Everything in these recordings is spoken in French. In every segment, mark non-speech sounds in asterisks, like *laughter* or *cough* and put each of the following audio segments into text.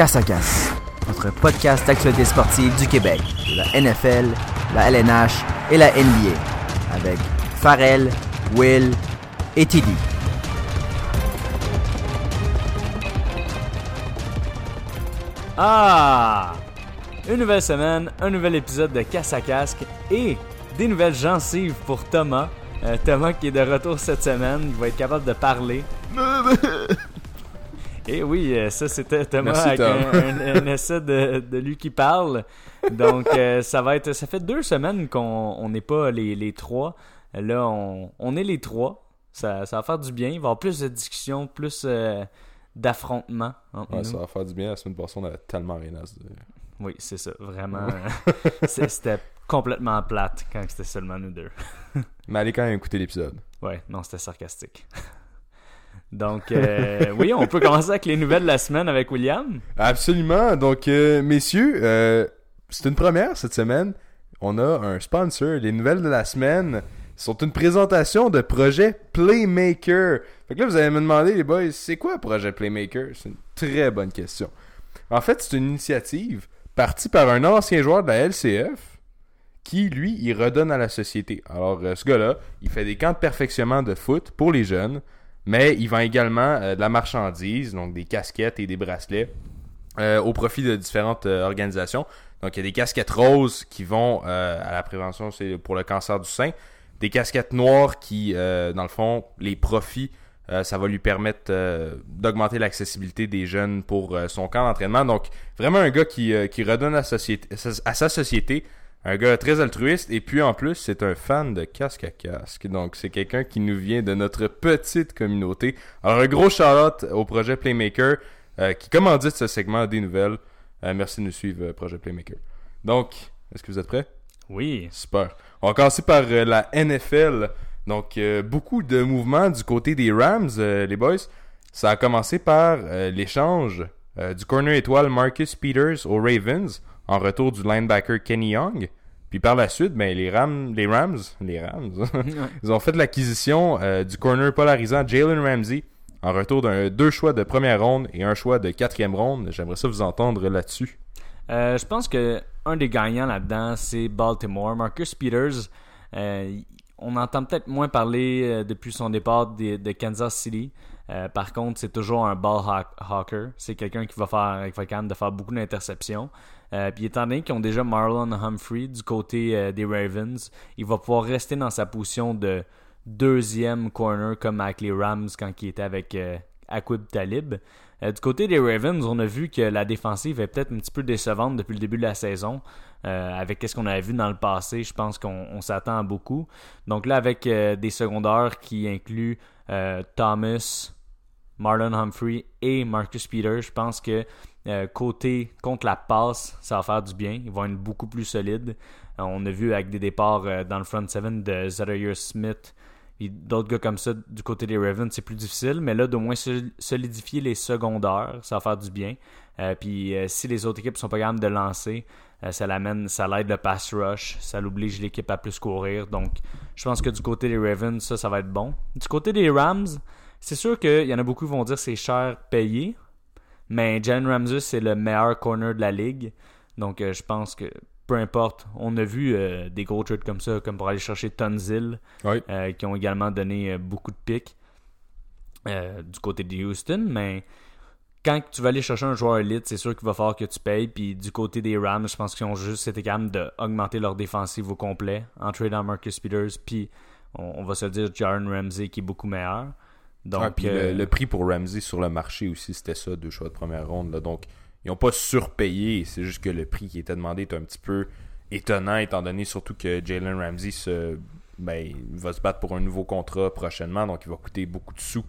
Casse à Casse, notre podcast d'actualité sportive du Québec, de la NFL, la LNH et la NBA, avec Farrell, Will et Tidy. Ah! Une nouvelle semaine, un nouvel épisode de Casse à Casque et des nouvelles gencives pour Thomas. Euh, Thomas qui est de retour cette semaine, il va être capable de parler. *laughs* Et oui, euh, ça c'était Thomas Merci, avec Tom. un, un- un *laughs* essai de, de lui qui parle. Donc euh, ça va être, ça fait deux semaines qu'on on n'est pas les, les trois. Là, on, on est les trois. Ça, ça va faire du bien. Il va y avoir plus de discussions, plus euh, d'affrontements entre Ouais, nous. ça va faire du bien. La semaine passée, on avait tellement rien à se dire. Oui, c'est ça, vraiment. *laughs* c'était complètement plate quand c'était seulement nous deux. Mais allez quand même écouter l'épisode. Ouais, non, c'était sarcastique. Donc, euh, oui, on peut commencer avec les nouvelles de la semaine avec William. Absolument. Donc, euh, messieurs, euh, c'est une première cette semaine. On a un sponsor. Les nouvelles de la semaine sont une présentation de projet Playmaker. Fait que là, vous allez me demander, les boys, c'est quoi projet Playmaker? C'est une très bonne question. En fait, c'est une initiative partie par un ancien joueur de la LCF qui, lui, il redonne à la société. Alors, euh, ce gars-là, il fait des camps de perfectionnement de foot pour les jeunes, mais il vend également euh, de la marchandise, donc des casquettes et des bracelets, euh, au profit de différentes euh, organisations. Donc, il y a des casquettes roses qui vont à la prévention, pour le cancer du sein. Des casquettes noires qui, dans le fond, les profits, ça va lui permettre d'augmenter l'accessibilité des jeunes pour son camp d'entraînement. Donc, vraiment un gars qui, redonne à sa société. Un gars très altruiste. Et puis, en plus, c'est un fan de casque à casque. Donc, c'est quelqu'un qui nous vient de notre petite communauté. Alors, un gros shout-out au projet Playmaker euh, qui commandite ce segment des nouvelles. Euh, merci de nous suivre, euh, projet Playmaker. Donc, est-ce que vous êtes prêts? Oui. Super. On va commencer par euh, la NFL. Donc, euh, beaucoup de mouvements du côté des Rams, euh, les boys. Ça a commencé par euh, l'échange euh, du corner étoile Marcus Peters aux Ravens en retour du linebacker Kenny Young. Puis par la suite, ben, les, Rams, les Rams, les Rams, *laughs* ils ont fait l'acquisition euh, du corner polarisant Jalen Ramsey en retour d'un deux choix de première ronde et un choix de quatrième ronde. J'aimerais ça vous entendre là-dessus. Euh, je pense que un des gagnants là-dedans, c'est Baltimore. Marcus Peters, euh, on entend peut-être moins parler depuis son départ de, de Kansas City. Euh, par contre, c'est toujours un ball hawk- hawker. C'est quelqu'un qui va faire, qui va de faire beaucoup d'interceptions. Euh, puis étant donné qu'ils ont déjà Marlon Humphrey du côté euh, des Ravens, il va pouvoir rester dans sa position de deuxième corner comme avec les Rams quand il était avec Aquib Talib. Du côté des Ravens, on a vu que la défensive est peut-être un petit peu décevante depuis le début de la saison. Avec ce qu'on avait vu dans le passé, je pense qu'on on s'attend à beaucoup. Donc là, avec des secondaires qui incluent Thomas, Marlon Humphrey et Marcus Peters, je pense que euh, côté contre la passe, ça va faire du bien. Ils vont être beaucoup plus solides. Euh, on a vu avec des départs euh, dans le front seven de Zaire Smith et d'autres gars comme ça du côté des Ravens, c'est plus difficile, mais là, d'au moins sol- solidifier les secondaires, ça va faire du bien. Puis si les autres équipes sont pas capables de lancer, ça l'amène, ça l'aide le pass rush, ça l'oblige l'équipe à plus courir. Donc, je pense que du côté des Ravens, ça, ça va être bon. Du côté des Rams, c'est sûr qu'il y en a beaucoup qui vont dire que c'est cher payé, mais Jalen Ramsey, c'est le meilleur corner de la ligue. Donc, euh, je pense que peu importe, on a vu euh, des gros trades comme ça, comme pour aller chercher Tonzil, Oui. euh, qui ont également donné beaucoup de pics du côté de Houston, mais quand tu vas aller chercher un joueur élite, c'est sûr qu'il va falloir que tu payes. Puis du côté des Rams, je pense qu'ils ont juste été capables d'augmenter leur défensive au complet en tradant Marcus Peters. Puis on, on va se dire, Jaron Ramsey qui est beaucoup meilleur. Donc, puis euh, le, le prix pour Ramsey sur le marché aussi, c'était ça, deux choix de première ronde. Là. Donc, ils n'ont pas surpayé. C'est juste que le prix qui était demandé est un petit peu étonnant, étant donné surtout que Jalen Ramsey se, ben, va se battre pour un nouveau contrat prochainement. Donc, il va coûter beaucoup de sous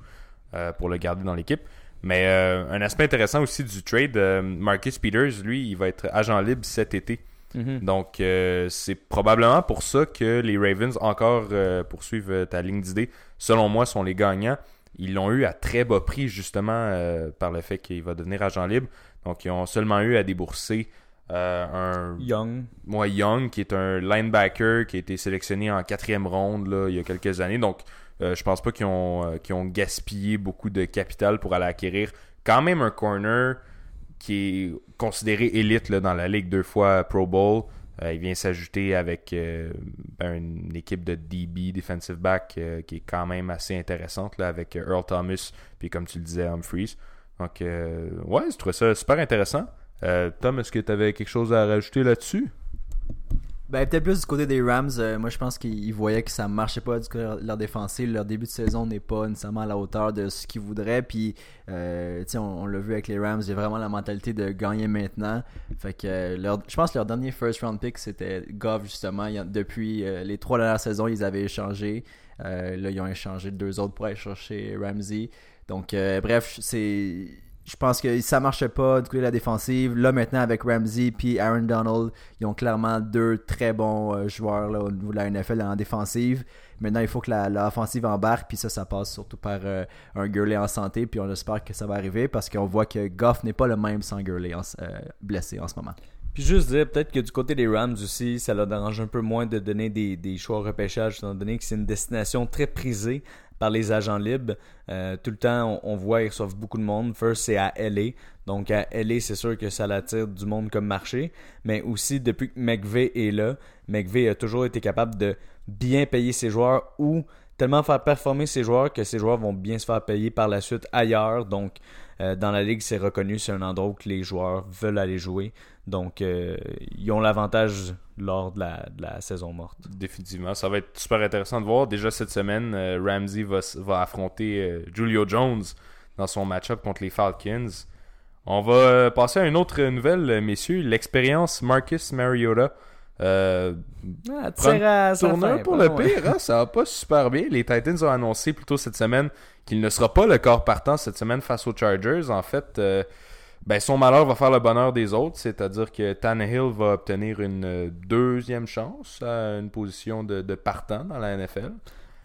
euh, pour le garder dans l'équipe. Mais euh, un aspect intéressant aussi du trade, Marcus Peters, lui, il va être agent libre cet été. mhm. Donc, euh, c'est probablement pour ça que les Ravens, encore euh, poursuivent ta ligne d'idée, selon moi, sont les gagnants. Ils l'ont eu à très bas prix, justement, euh, par le fait qu'il va devenir agent libre. Donc, ils ont seulement eu à débourser euh, un Young. moi, Young, qui est un linebacker qui a été sélectionné en quatrième ronde là, il y a quelques années. Donc, euh, je pense pas qu'ils ont, euh, ont gaspillé beaucoup de capital pour aller acquérir quand même un corner qui est considéré élite là, dans la ligue deux fois Pro Bowl. Euh, il vient s'ajouter avec euh, ben, une équipe de DB, defensive back, euh, qui est quand même assez intéressante là, avec Earl Thomas, puis comme tu le disais, Humphreys. Donc, ouais, je trouvais ça super intéressant. Tom, est-ce que tu avais quelque chose à rajouter là-dessus? Ben, peut-être plus du côté des Rams. Euh, moi, je pense qu'ils voyaient que ça marchait pas du de leur défensive. Leur début de saison n'est pas nécessairement à la hauteur de ce qu'ils voudraient. Puis, euh, on, on l'a vu avec les Rams, il y a vraiment la mentalité de gagner maintenant. Fait que euh, leur, je pense que leur dernier first round pick, c'était Goff, justement. depuis euh, les trois dernières saisons, ils avaient échangé. là, ils ont échangé deux autres pour aller chercher Ramsey. Donc, bref, c'est je pense que ça marchait pas du côté de la défensive. Là, maintenant, avec Ramsey puis Aaron Donald, ils ont clairement deux très bons euh, joueurs là, au niveau de la NFL en défensive. Maintenant, il faut que l'offensive embarque, puis ça, ça passe surtout par euh, un Gurley en santé, puis on espère que ça va arriver parce qu'on voit que Goff n'est pas le même sans Gurley euh, blessé en ce moment. Puis juste dire, peut-être que du côté des Rams aussi, ça leur dérange un peu moins de donner des, des choix repêchage, étant donné que c'est une destination très prisée par les agents libres. Euh, tout le temps, on, voit, ils reçoivent beaucoup de monde. First, c'est à LA. Donc, à LA, c'est sûr que ça l'attire du monde comme marché. Mais aussi, depuis que McVeigh est là, McVeigh a toujours été capable de bien payer ses joueurs ou tellement faire performer ses joueurs que ses joueurs vont bien se faire payer par la suite ailleurs. Donc, euh, dans la ligue, c'est reconnu, c'est un endroit où les joueurs veulent aller jouer. Donc, euh, ils ont l'avantage lors de la, saison morte. Définitivement. Ça va être super intéressant de voir. Déjà cette semaine, euh, Ramsey va, affronter Julio Jones dans son match-up contre les Falcons. On va passer à une autre nouvelle, messieurs. L'expérience Marcus Mariota. Euh, ah, tourneur pour le pire, hein, ça va pas super bien. Les Titans ont annoncé plus tôt cette semaine qu'il ne sera pas le corps partant cette semaine face aux Chargers. En fait, euh, ben, son malheur va faire le bonheur des autres, c'est-à-dire que Tannehill va obtenir une euh, deuxième chance à une position de, partant dans la NFL.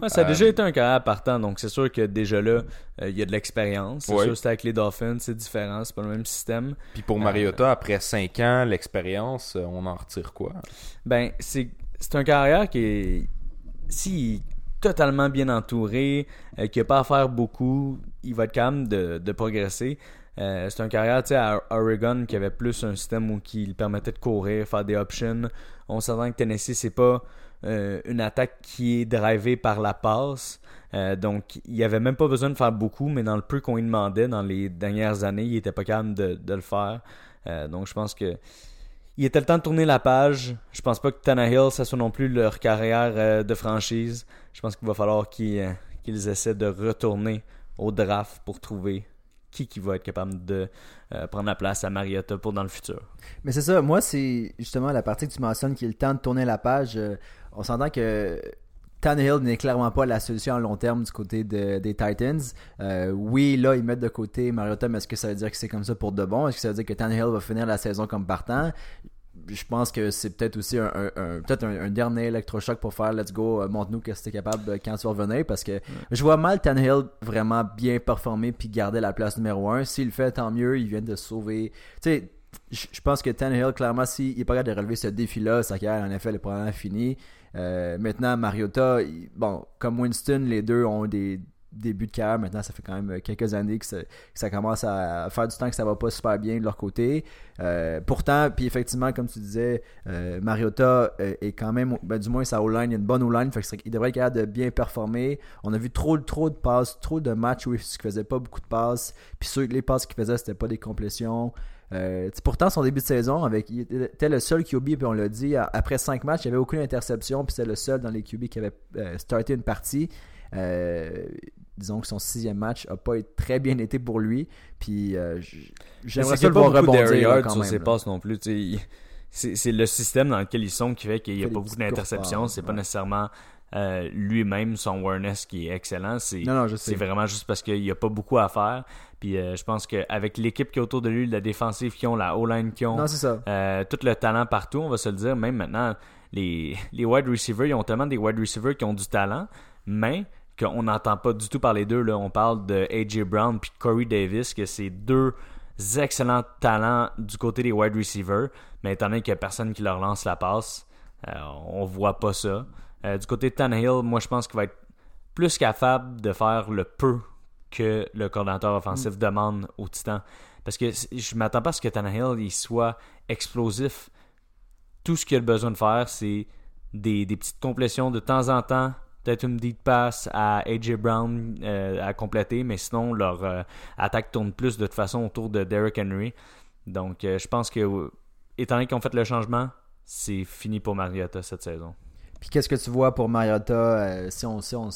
ça a déjà été un carrière partant, donc c'est sûr que déjà là, il y a de l'expérience. C'est sûr que avec les Dolphins, c'est différent, c'est pas le même système. Puis pour Mariota, après 5 ans, l'expérience, on en retire quoi? Ben, c'est un carrière qui est. Si totalement bien entouré, euh, qui n'a pas à faire beaucoup, il va être capable de, progresser. Euh, c'est un carrière à Oregon qui avait plus un système où qui permettait de courir, faire des options. On s'entend que Tennessee, c'est pas euh, une attaque qui est drivée par la passe. donc, il avait même pas besoin de faire beaucoup, mais dans le peu qu'on lui demandait dans les dernières années, il était pas capable de, le faire. donc, je pense que il était le temps de tourner la page. Je pense pas que Tannehill, ça soit non plus leur carrière euh, de franchise. Je pense qu'il va falloir euh, qu'ils essaient de retourner au draft pour trouver qui, qui va être capable de euh, prendre la place à Mariota pour dans le futur. Mais c'est ça, moi c'est justement la partie que tu mentionnes qui est le temps de tourner la page. on s'entend que Tannehill n'est clairement pas la solution à long terme du côté des Titans. Euh, oui, là, ils mettent de côté Mariota, mais est-ce que ça veut dire que c'est comme ça pour de bon? Est-ce que ça veut dire que Tannehill va finir la saison comme partant? Je pense que c'est peut-être aussi un, peut-être un, dernier électrochoc pour faire let's go, euh, montre-nous que c'était capable quand tu vas revenir parce que je vois mal Tannehill vraiment bien performer puis garder la place numéro 1. S'il le fait, tant mieux, il vient de sauver. Tu sais, je pense que Tannehill, clairement, s'il n'est pas capable de relever ce défi-là, sa carrière en effet est probablement finie. Euh, maintenant, Mariota, bon, comme Winston, les deux ont des débuts de carrière. Maintenant, ça fait quand même quelques années que ça, commence à faire du temps que ça va pas super bien de leur côté. Euh, pourtant, puis effectivement, comme tu disais, euh, Mariota est quand même, ben, du moins sa O-line, il a une bonne O-line, il devrait être capable de bien performer. On a vu trop, trop de passes, trop de matchs où il faisait pas beaucoup de passes. Puis ceux, les passes qu'il faisait, c'était pas des complétions. Euh, pourtant, son début de saison, avec, il était le seul QB, puis on l'a dit, après 5 matchs, il n'y avait aucune interception, puis c'était le seul dans les QB qui avait euh, starté une partie. Euh, disons que son sixième match n'a pas très bien été pour lui. Puis j'aimerais ça le voir rebondir quand sur ses passes non plus. C'est le système dans lequel ils sont qui fait qu'il n'y a pas beaucoup d'interceptions. C'est pas nécessairement lui-même son awareness qui est excellent. C'est vraiment juste parce qu'il n'y a pas beaucoup à faire. Puis euh, je pense qu'avec l'équipe qui est autour de lui, la défensive qui ont, la O-line qui ont, euh, tout le talent partout, on va se le dire, même maintenant, les, les wide receivers, ils ont tellement des wide receivers qui ont du talent, mais qu'on n'entend pas du tout parler d'eux. Là. On parle de A.J. Brown puis Corey Davis, que c'est deux excellents talents du côté des wide receivers, mais étant donné qu'il n'y a personne qui leur lance la passe, euh, on voit pas ça. du côté de Tannehill, moi je pense qu'il va être plus capable de faire le peu que le coordinateur offensif mm. demande au Titan. Parce que je m'attends pas à ce que Tannehill il soit explosif. Tout ce qu'il a besoin de faire, c'est des, des petites complétions de temps en temps. Peut-être une deep pass à AJ Brown euh, à compléter, mais sinon leur euh, attaque tourne plus de toute façon autour de Derrick Henry. Donc euh, je pense que étant donné qu'ils ont fait le changement, c'est fini pour Mariota cette saison. Puis qu'est-ce que tu vois pour Mariota si on, si on,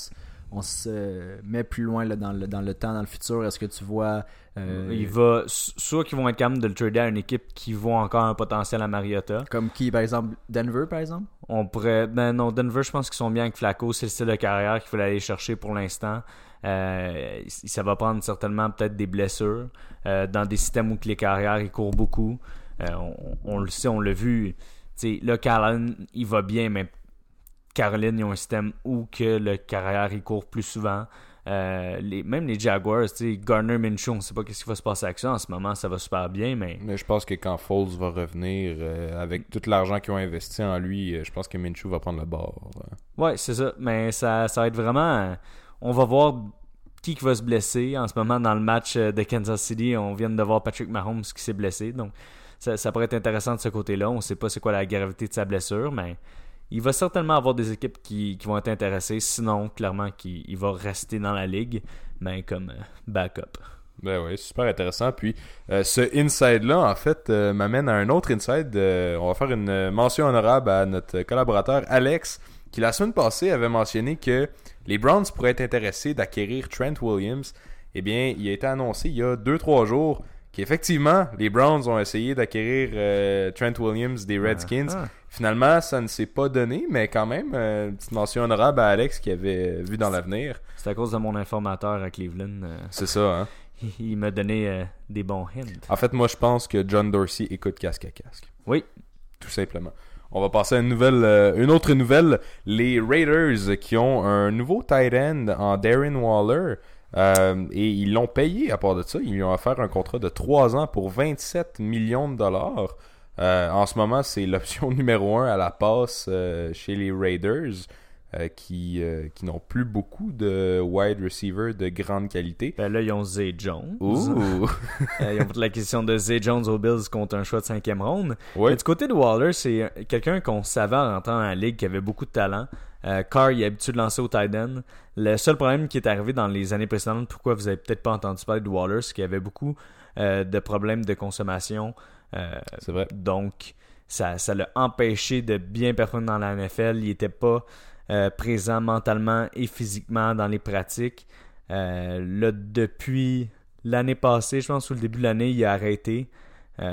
on se met plus loin là, dans, le, dans le temps, dans le futur? Est-ce que tu vois. euh, Il va s- soit qu'ils vont être capables de le trader à une équipe qui voit encore un potentiel à Mariota. Comme qui, par exemple? Denver, par exemple? On pourrait. Ben non, Denver, je pense qu'ils sont bien avec Flacco. C'est le style de carrière qu'il faut aller chercher pour l'instant. Euh, ça va prendre certainement peut-être des blessures euh, dans des systèmes où les carrières ils courent beaucoup. On, on le sait, on l'a vu. Tu sais, là, Caroline, il va bien, mais Caroline, ils ont un système où que le carrière il court plus souvent. Euh, les, même les Jaguars, tu sais, Garner Minshew, on ne sait pas qu'est-ce qui va se passer avec ça. En ce moment, ça va super bien, mais Mais je pense que quand Foles va revenir, euh, avec tout l'argent qu'ils ont investi en lui, euh, je pense que Minshew va prendre le bord. Ouais, c'est ça. Mais ça, ça va être vraiment. On va voir qui qui va se blesser. En ce moment, dans le match de Kansas City, on vient de voir Patrick Mahomes qui s'est blessé. Donc, ça, ça pourrait être intéressant de ce côté-là. On ne sait pas c'est quoi la gravité de sa blessure, mais il va certainement avoir des équipes qui, vont être intéressées. Sinon, clairement, qu'il il va rester dans la ligue, mais comme euh, backup. Ben oui, super intéressant. Puis euh, ce inside-là, en fait, euh, m'amène à un autre inside. On va faire une mention honorable à notre collaborateur Alex, qui la semaine passée avait mentionné que les Browns pourraient être intéressés d'acquérir Trent Williams. Eh bien, il a été annoncé il y a 2-3 jours qu'effectivement, les Browns ont essayé d'acquérir euh, Trent Williams des Redskins. Ah. Finalement, ça ne s'est pas donné, mais quand même, euh, une petite mention honorable à Alex qui avait vu dans l'avenir. C'est à cause de mon informateur à Cleveland. euh, C'est ça, hein? *laughs* il m'a donné des bons hints. En fait, moi, je pense que John Dorsey écoute casque à casque. Oui. Tout simplement. On va passer à une nouvelle, euh, une autre nouvelle. Les Raiders qui ont un nouveau tight end en Darren Waller. Euh, et ils l'ont payé à part de ça. Ils lui ont offert un contrat de 3 ans pour 27 millions de dollars. Euh, en ce moment, c'est l'option *laughs* numéro 1 à la passe euh, chez les Raiders. qui, qui n'ont plus beaucoup de wide receivers de grande qualité. Ben là, ils ont Zay Jones. Ouh! *laughs* Ils ont fait l'acquisition de Zay Jones aux Bills contre un choix de cinquième ronde. Ouais. Mais du côté de Waller, c'est quelqu'un qu'on savait en rentrant dans la ligue qui avait beaucoup de talent. Euh, Carr, il est habitué de lancer au tight end. Le seul problème qui est arrivé dans les années précédentes, pourquoi vous avez peut-être pas entendu parler de Waller, c'est qu'il y avait beaucoup euh, de problèmes de consommation. Euh, C'est vrai. donc, ça ça l'a empêché de bien performer dans la NFL. Il n'était pas euh, présent mentalement et physiquement dans les pratiques. Là, depuis l'année passée, je pense, ou le début de l'année, il a arrêté.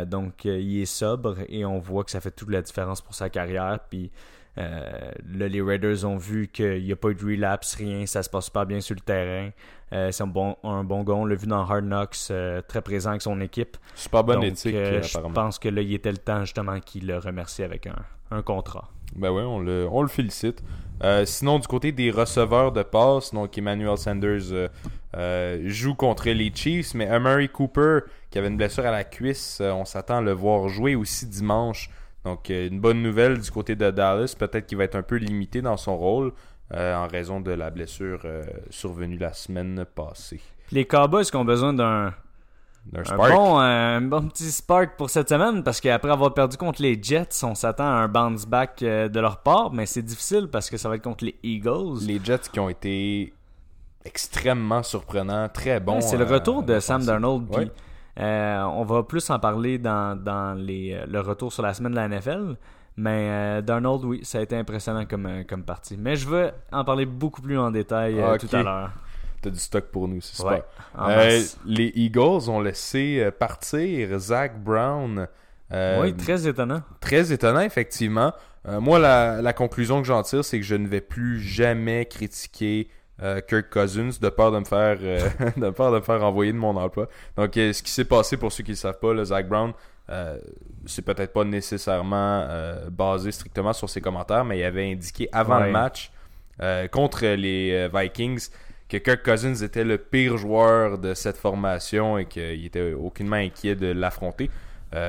Donc, il est sobre et on voit que ça fait toute la différence pour sa carrière. Puis là, les Raiders ont vu qu'il n'y a pas eu de relapse, rien, ça se passe super bien sur le terrain. Euh, c'est un bon, un bon gars, on l'a vu dans Hard Knocks, euh, très présent avec son équipe. Super bonne Donc, éthique, euh, euh, je pense que là, il était le temps justement qu'il le remercie avec un, un contrat. Ben ouais, on le, on le félicite. Euh, sinon, du côté des receveurs de passe, donc Emmanuel Sanders euh, euh, joue contre les Chiefs, mais Amari Cooper, qui avait une blessure à la cuisse, euh, on s'attend à le voir jouer aussi dimanche. Donc, euh, une bonne nouvelle du côté de Dallas. Peut-être qu'il va être un peu limité dans son rôle euh, en raison de la blessure euh, survenue la semaine passée. Les Cowboys qui ont besoin d'un un bon, un bon petit spark pour cette semaine parce qu'après avoir perdu contre les Jets, on s'attend à un bounce back de leur part, mais c'est difficile parce que ça va être contre les Eagles. Les Jets qui ont été extrêmement surprenants, très bons. Ouais, c'est le euh, retour de Sam. Darnold. Ouais. Euh, on va plus en parler dans, dans les, euh, le retour sur la semaine de la NFL. Mais euh, Darnold, oui, ça a été impressionnant comme, euh, comme partie. Mais je veux en parler beaucoup plus en détail euh, tout à l'heure. T'as du stock pour nous, c'est super. Ouais, masse. les Eagles ont laissé partir Zach Brown. Oui, très étonnant. très étonnant, effectivement. Moi, la, la conclusion que j'en tire, c'est que je ne vais plus jamais critiquer euh, Kirk Cousins de peur de me faire euh, *laughs* de peur de me faire renvoyer de mon emploi. Donc, euh, ce qui s'est passé, pour ceux qui ne le savent pas, le Zach Brown, euh, c'est peut-être pas nécessairement basé strictement sur ses commentaires, mais il avait indiqué avant Ouais. le match contre les Vikings que Kirk Cousins était le pire joueur de cette formation et qu'il était aucunement inquiet de l'affronter.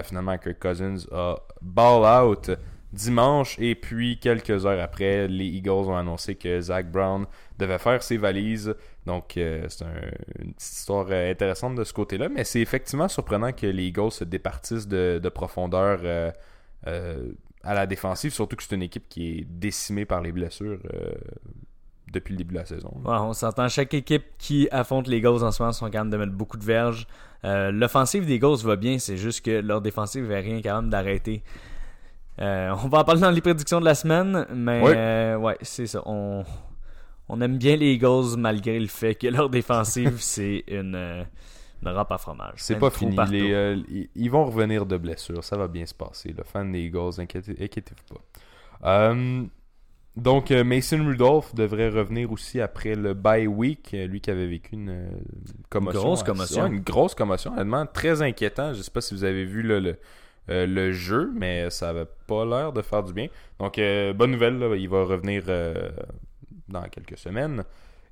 Finalement, Kirk Cousins a ball out dimanche. Et puis, quelques heures après, les Eagles ont annoncé que Zach Brown devait faire ses valises. Donc, euh, c'est un- une petite histoire euh, intéressante de ce côté-là. Mais c'est effectivement surprenant que les Eagles se départissent de, de profondeur euh, à la défensive. Surtout que c'est une équipe qui est décimée par les blessures depuis le début de la saison. On s'entend, chaque équipe qui affronte les Eagles en ce moment sont capables de mettre beaucoup de verges. L'offensive des Eagles va bien, c'est juste que leur défensive n'est rien capable d'arrêter. Euh, on va en parler dans les prédictions de la semaine, mais Oui. euh, ouais, c'est ça. On, on aime bien les Eagles malgré le fait que leur défensive, *laughs* c'est une, euh, une râpe à fromage. C'est pas fini. Les, euh, ils- ils vont revenir de blessure. Ça va bien se passer. Le fan des Eagles, inquiétez- inquiétez-vous pas. Donc, Mason Rudolph devrait revenir aussi après le bye week. Lui qui avait vécu une commotion. Grosse commotion. une grosse commotion. Honnêtement, très inquiétant. Je sais pas si vous avez vu là, le, euh, le jeu, mais ça avait pas l'air de faire du bien. Donc, euh, bonne nouvelle. il va revenir euh, dans quelques semaines.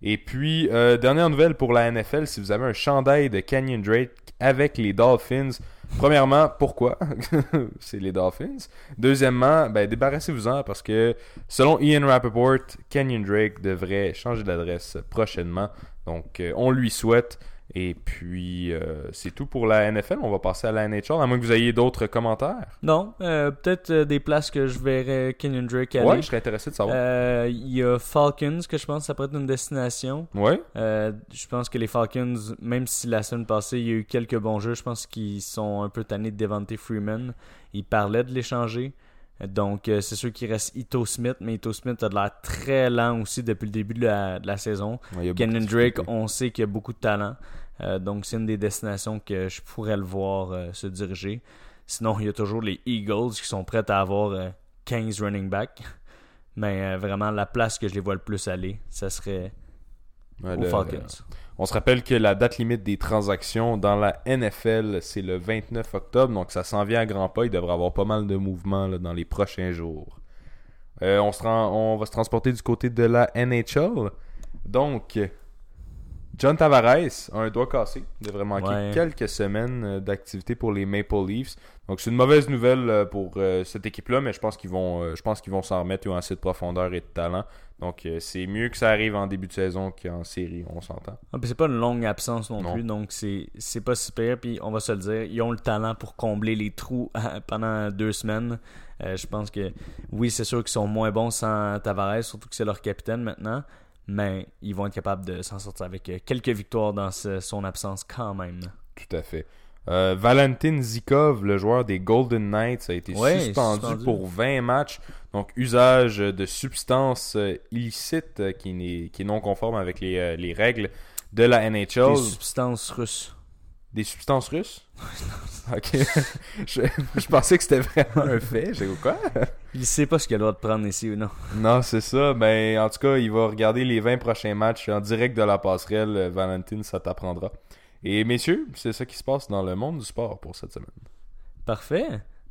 Et puis, dernière nouvelle pour la NFL, si vous avez un chandail de Canyon Drake avec les Dolphins, premièrement, pourquoi? *laughs* C'est les Dolphins. Deuxièmement, ben, débarrassez-vous-en parce que selon Ian Rappaport, Canyon Drake devrait changer d'adresse prochainement. Donc, on lui souhaite. Et puis, euh, c'est tout pour la NFL. On va passer à la NHL, à moins que vous ayez d'autres commentaires. Non, euh, peut-être euh, des places que je verrais Kenyon Drake aller. Ouais, je serais intéressé de savoir. Il y a Falcons que je pense que ça pourrait être une destination. Ouais, je pense que les Falcons, même si la semaine passée il y a eu quelques bons jeux, je pense qu'ils sont un peu tannés de Devante Freeman. Ils parlaient de l'échanger. Donc c'est sûr qu'il reste Ito Smith, mais Ito Smith a de l'air très lent aussi depuis le début de la, de la saison. Ouais, de Drake, on sait qu'il a beaucoup de talent. Euh, donc c'est une des destinations que je pourrais le voir euh, se diriger. Sinon, il y a toujours les Eagles qui sont prêts à avoir euh, 15 running backs. *laughs* Mais euh, vraiment, la place que je les vois le plus aller, ça serait Ouais, aux le- Falcons. On se rappelle que la date limite des transactions dans la NFL, c'est le 29 octobre, donc ça s'en vient à grands pas. Il devrait y avoir pas mal de mouvements là, dans les prochains jours. Euh, on, se rend- on va se transporter du côté de la NHL. Donc, John Tavares a un doigt cassé. Il devrait manquer Ouais. quelques semaines euh, d'activité pour les Maple Leafs. Donc, c'est une mauvaise nouvelle euh, pour euh, cette équipe-là, mais je pense qu'ils vont, je pense qu'ils vont s'en remettre. Ils ont assez de profondeur et de talent. Donc, c'est mieux que ça arrive en début de saison qu'en série, on s'entend. Ah, c'est pas une longue absence non, Non. plus, donc c'est c'est pas super. Puis on va se le dire, ils ont le talent pour combler les trous *laughs* pendant deux semaines. Euh, je pense que oui, c'est sûr qu'ils sont moins bons sans Tavares, surtout que c'est leur capitaine maintenant. Mais ils vont être capables de s'en sortir avec euh, quelques victoires dans ce- son absence quand même. Tout à fait. Euh, Valentin Zikov, le joueur des Golden Knights, a été Ouais, suspendu, suspendu. pour 20 matchs. Donc, usage de substances euh, illicites qui, n'est- qui est non conforme avec les, les règles de la NHL. Des substances russes. Des substances russes? *laughs* Ok. *laughs* je, je pensais que c'était vraiment un fait. J'ai quoi? Il sait pas ce qu'il a le droit de prendre ici ou non. Non, c'est ça. Ben, en tout cas, il va regarder les 20 prochains matchs en direct de la passerelle. Euh, Valentin, ça t'apprendra. Et messieurs, c'est ça qui se passe dans le monde du sport pour cette semaine. Parfait.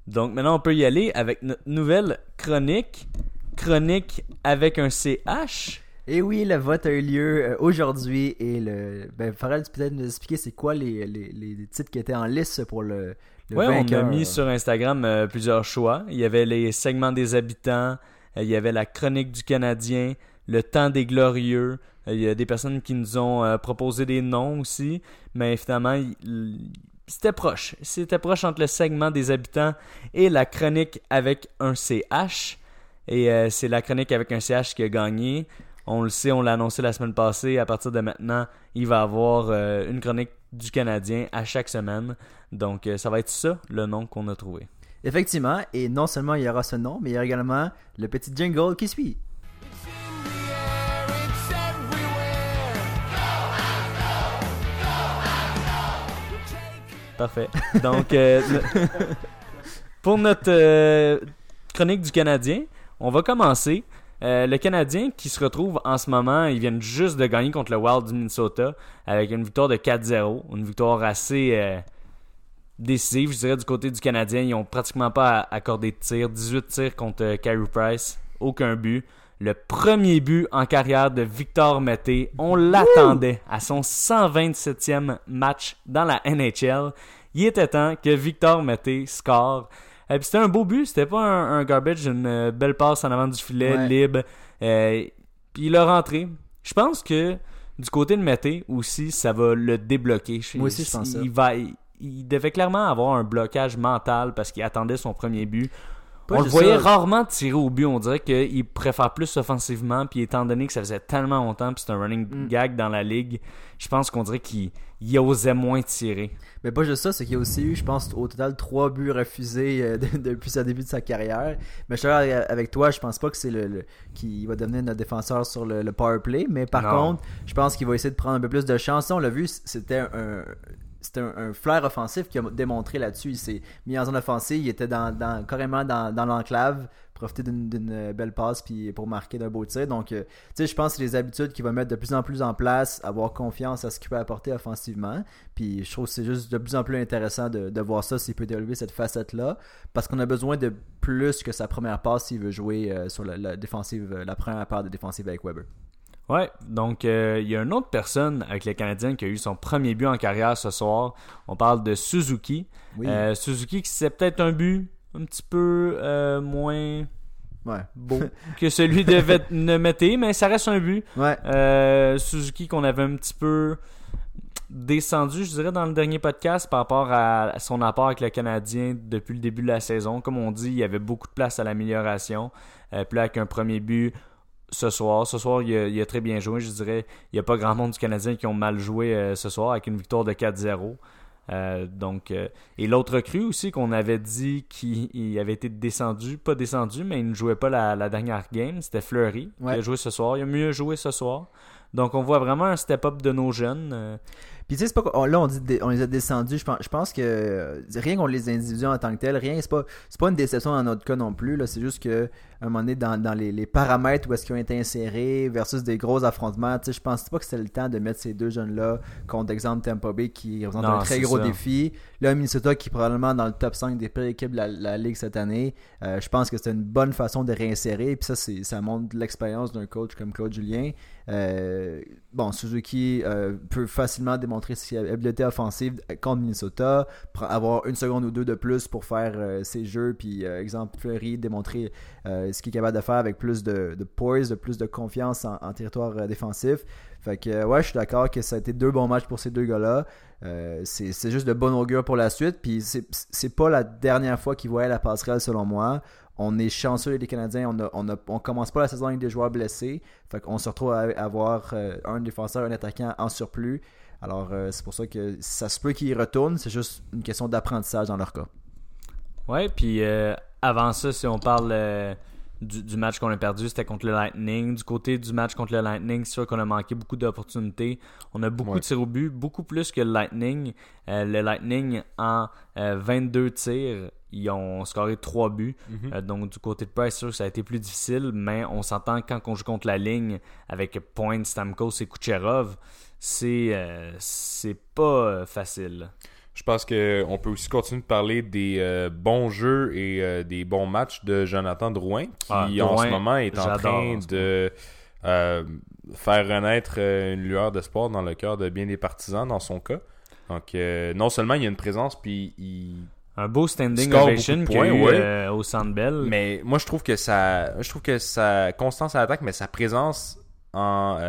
Donc maintenant, on peut y aller avec notre nouvelle chronique. Chronique avec un CH. Et oui, le vote a eu lieu euh, aujourd'hui et le. Ben, Farrell, tu peux peut-être nous expliquer c'est quoi les, les, les titres qui étaient en liste pour le, le Ouais, on a mis sur Instagram euh, plusieurs choix. Il y avait les segments des habitants, euh, il y avait la chronique du Canadien, le temps des glorieux. Euh, il y a des personnes qui nous ont proposé des noms aussi, mais finalement, c'était proche. C'était proche entre le segment des habitants et la chronique avec un CH. Et euh, c'est la chronique avec un CH qui a gagné. On le sait, on l'a annoncé la semaine passée. À partir de maintenant, il va avoir euh, une chronique du Canadien à chaque semaine. Donc, euh, ça va être ça, le nom qu'on a trouvé. Effectivement, et non seulement il y aura ce nom, mais il y aura également le petit jingle qui suit. Parfait. Donc, euh, *laughs* le- pour notre euh, chronique du Canadien, on va commencer. Euh, le Canadien qui se retrouve en ce moment, ils viennent juste de gagner contre le Wild du Minnesota avec une victoire de 4-0. Une victoire assez euh, décisive, je dirais, du côté du Canadien. Ils ont pratiquement pas accordé de tir. 18 tirs contre euh, Carey Price. Aucun but. Le premier but en carrière de Victor Mété. On l'attendait à son 127e match dans la NHL. Il était temps que Victor Mété score. Puis c'était un beau but, c'était pas un, garbage, une euh, belle passe en avant du filet, Ouais. libre. Euh, puis il a rentré. Je pense que du côté de Mété aussi, ça va le débloquer. Moi aussi, je pense ça. il va, il, il devait clairement avoir un blocage mental parce qu'il attendait son premier but. Pas on le voyait ça. rarement tirer au but. On dirait qu'il préfère plus offensivement. Puis étant donné que ça faisait tellement longtemps, puis c'est un running Mm. gag dans la ligue, je pense qu'on dirait qu'il il osait moins tirer. Mais pas juste ça, c'est qu'il a aussi eu, je pense, au total trois buts refusés euh, *laughs* de- depuis le début de sa carrière. Mais je suis avec toi, je pense pas que c'est le, le- qu'il va devenir notre défenseur sur le, le power play. Mais par Non. contre, je pense qu'il va essayer de prendre un peu plus de chance. On l'a vu, c'était un. C'était un, flair offensif qui a démontré là-dessus. Il s'est mis en zone offensive, il était dans, carrément dans, l'enclave, profiter d'une d'une belle passe puis pour marquer d'un beau tir. Donc, euh, tu sais, je pense que c'est les habitudes qu'il va mettre de plus en plus en place, avoir confiance à ce qu'il peut apporter offensivement. Puis je trouve que c'est juste de plus en plus intéressant de, voir ça s'il peut développer cette facette-là. Parce qu'on a besoin de plus que sa première passe s'il veut jouer euh, sur la, défensive, euh, la première paire de défensive avec Weber. Ouais, donc euh, il y a une autre personne avec les Canadiens qui a eu son premier but en carrière ce soir. On parle de Suzuki. Oui. Euh, Suzuki qui c'est peut-être un but un petit peu euh, moins ouais. beau *laughs* que celui de Mété, mais ça reste un but. Ouais. Suzuki qu'on avait un petit peu descendu, je dirais, dans le dernier podcast par rapport à son apport avec le Canadien depuis le début de la saison. Comme on dit, il y avait beaucoup de place à l'amélioration. Puis là, avec un premier but ce soir. Ce soir, il a, il a très bien joué. Je dirais, il n'y a pas grand monde du Canadien qui ont mal joué euh, ce soir avec une victoire de 4-0. Euh, donc, euh, et l'autre recrue aussi qu'on avait dit qu'il il avait été descendu, pas descendu, mais il ne jouait pas la, la dernière game, c'était Fleury Ouais. qui a joué ce soir. Il a mieux joué ce soir. Donc, on voit vraiment un step-up de nos jeunes. Puis tu sais, c'est pas qu'on- là on dit on les a descendus. Je pense, je pense que euh, rien contre les individus en tant que tel, rien. C'est pas c'est pas une déception dans notre cas non plus. Là, c'est juste que à un moment donné dans, dans les, les paramètres où est-ce qu'ils ont été insérés versus des gros affrontements, tu sais, je pense pas que c'était le temps de mettre ces deux jeunes là contre exemple Tampa Bay qui représente un très gros ça. défi. Là, Minnesota qui est probablement dans le top 5 des pires équipes de la, la ligue cette année. Euh, je pense que c'est une bonne façon de réinsérer. Puis ça, c'est ça montre l'expérience d'un coach comme Claude Julien. Euh, bon, Suzuki euh, peut facilement démontrer ses habiletés offensives contre Minnesota, avoir une seconde ou deux de plus pour faire euh, ses jeux, puis exemple Fleury démontrer ce qu'il est capable de faire avec plus de, poise, de plus de confiance en, territoire défensif. Fait que ouais, je suis d'accord que ça a été deux bons matchs pour ces deux gars-là. C'est juste de bon augure pour la suite. Puis c'est pas la dernière fois qu'ils voyaient la passerelle selon moi. On est chanceux les Canadiens, on, a, commence pas la saison avec des joueurs blessés. Fait se retrouve à avoir euh, un défenseur, un attaquant en surplus. Alors euh, c'est pour ça que ça se peut qu'ils retournent, c'est juste une question d'apprentissage dans leur cas. Ouais, puis euh, avant ça, si on parle du, du match qu'on a perdu, c'était contre le Lightning. Du côté du match contre le Lightning, c'est sûr qu'on a manqué beaucoup d'opportunités. On a beaucoup Ouais. de tirs au but, beaucoup plus que le Lightning. Euh, le Lightning, en euh, 22 tirs, ils ont scoré 3 buts. Mhm. Euh, donc du côté de Price, c'est sûr que ça a été plus difficile, mais on s'entend quand on joue contre la ligne avec Point, Stamkos et Kucherov, c'est euh, pas euh, facile. Je pense qu'on peut aussi continuer de parler des euh, bons jeux et euh, des bons matchs de Jonathan Drouin, qui Ah, en ce moment est en train de euh, faire renaître une lueur d'espoir dans le cœur de bien des partisans dans son cas. Donc, non seulement il y a une présence, puis il, Un beau standing ovation qu'il a eu, ouais. au Centre Bell. Mais moi, je trouve que sa, je trouve que sa constance à l'attaque, mais sa présence en,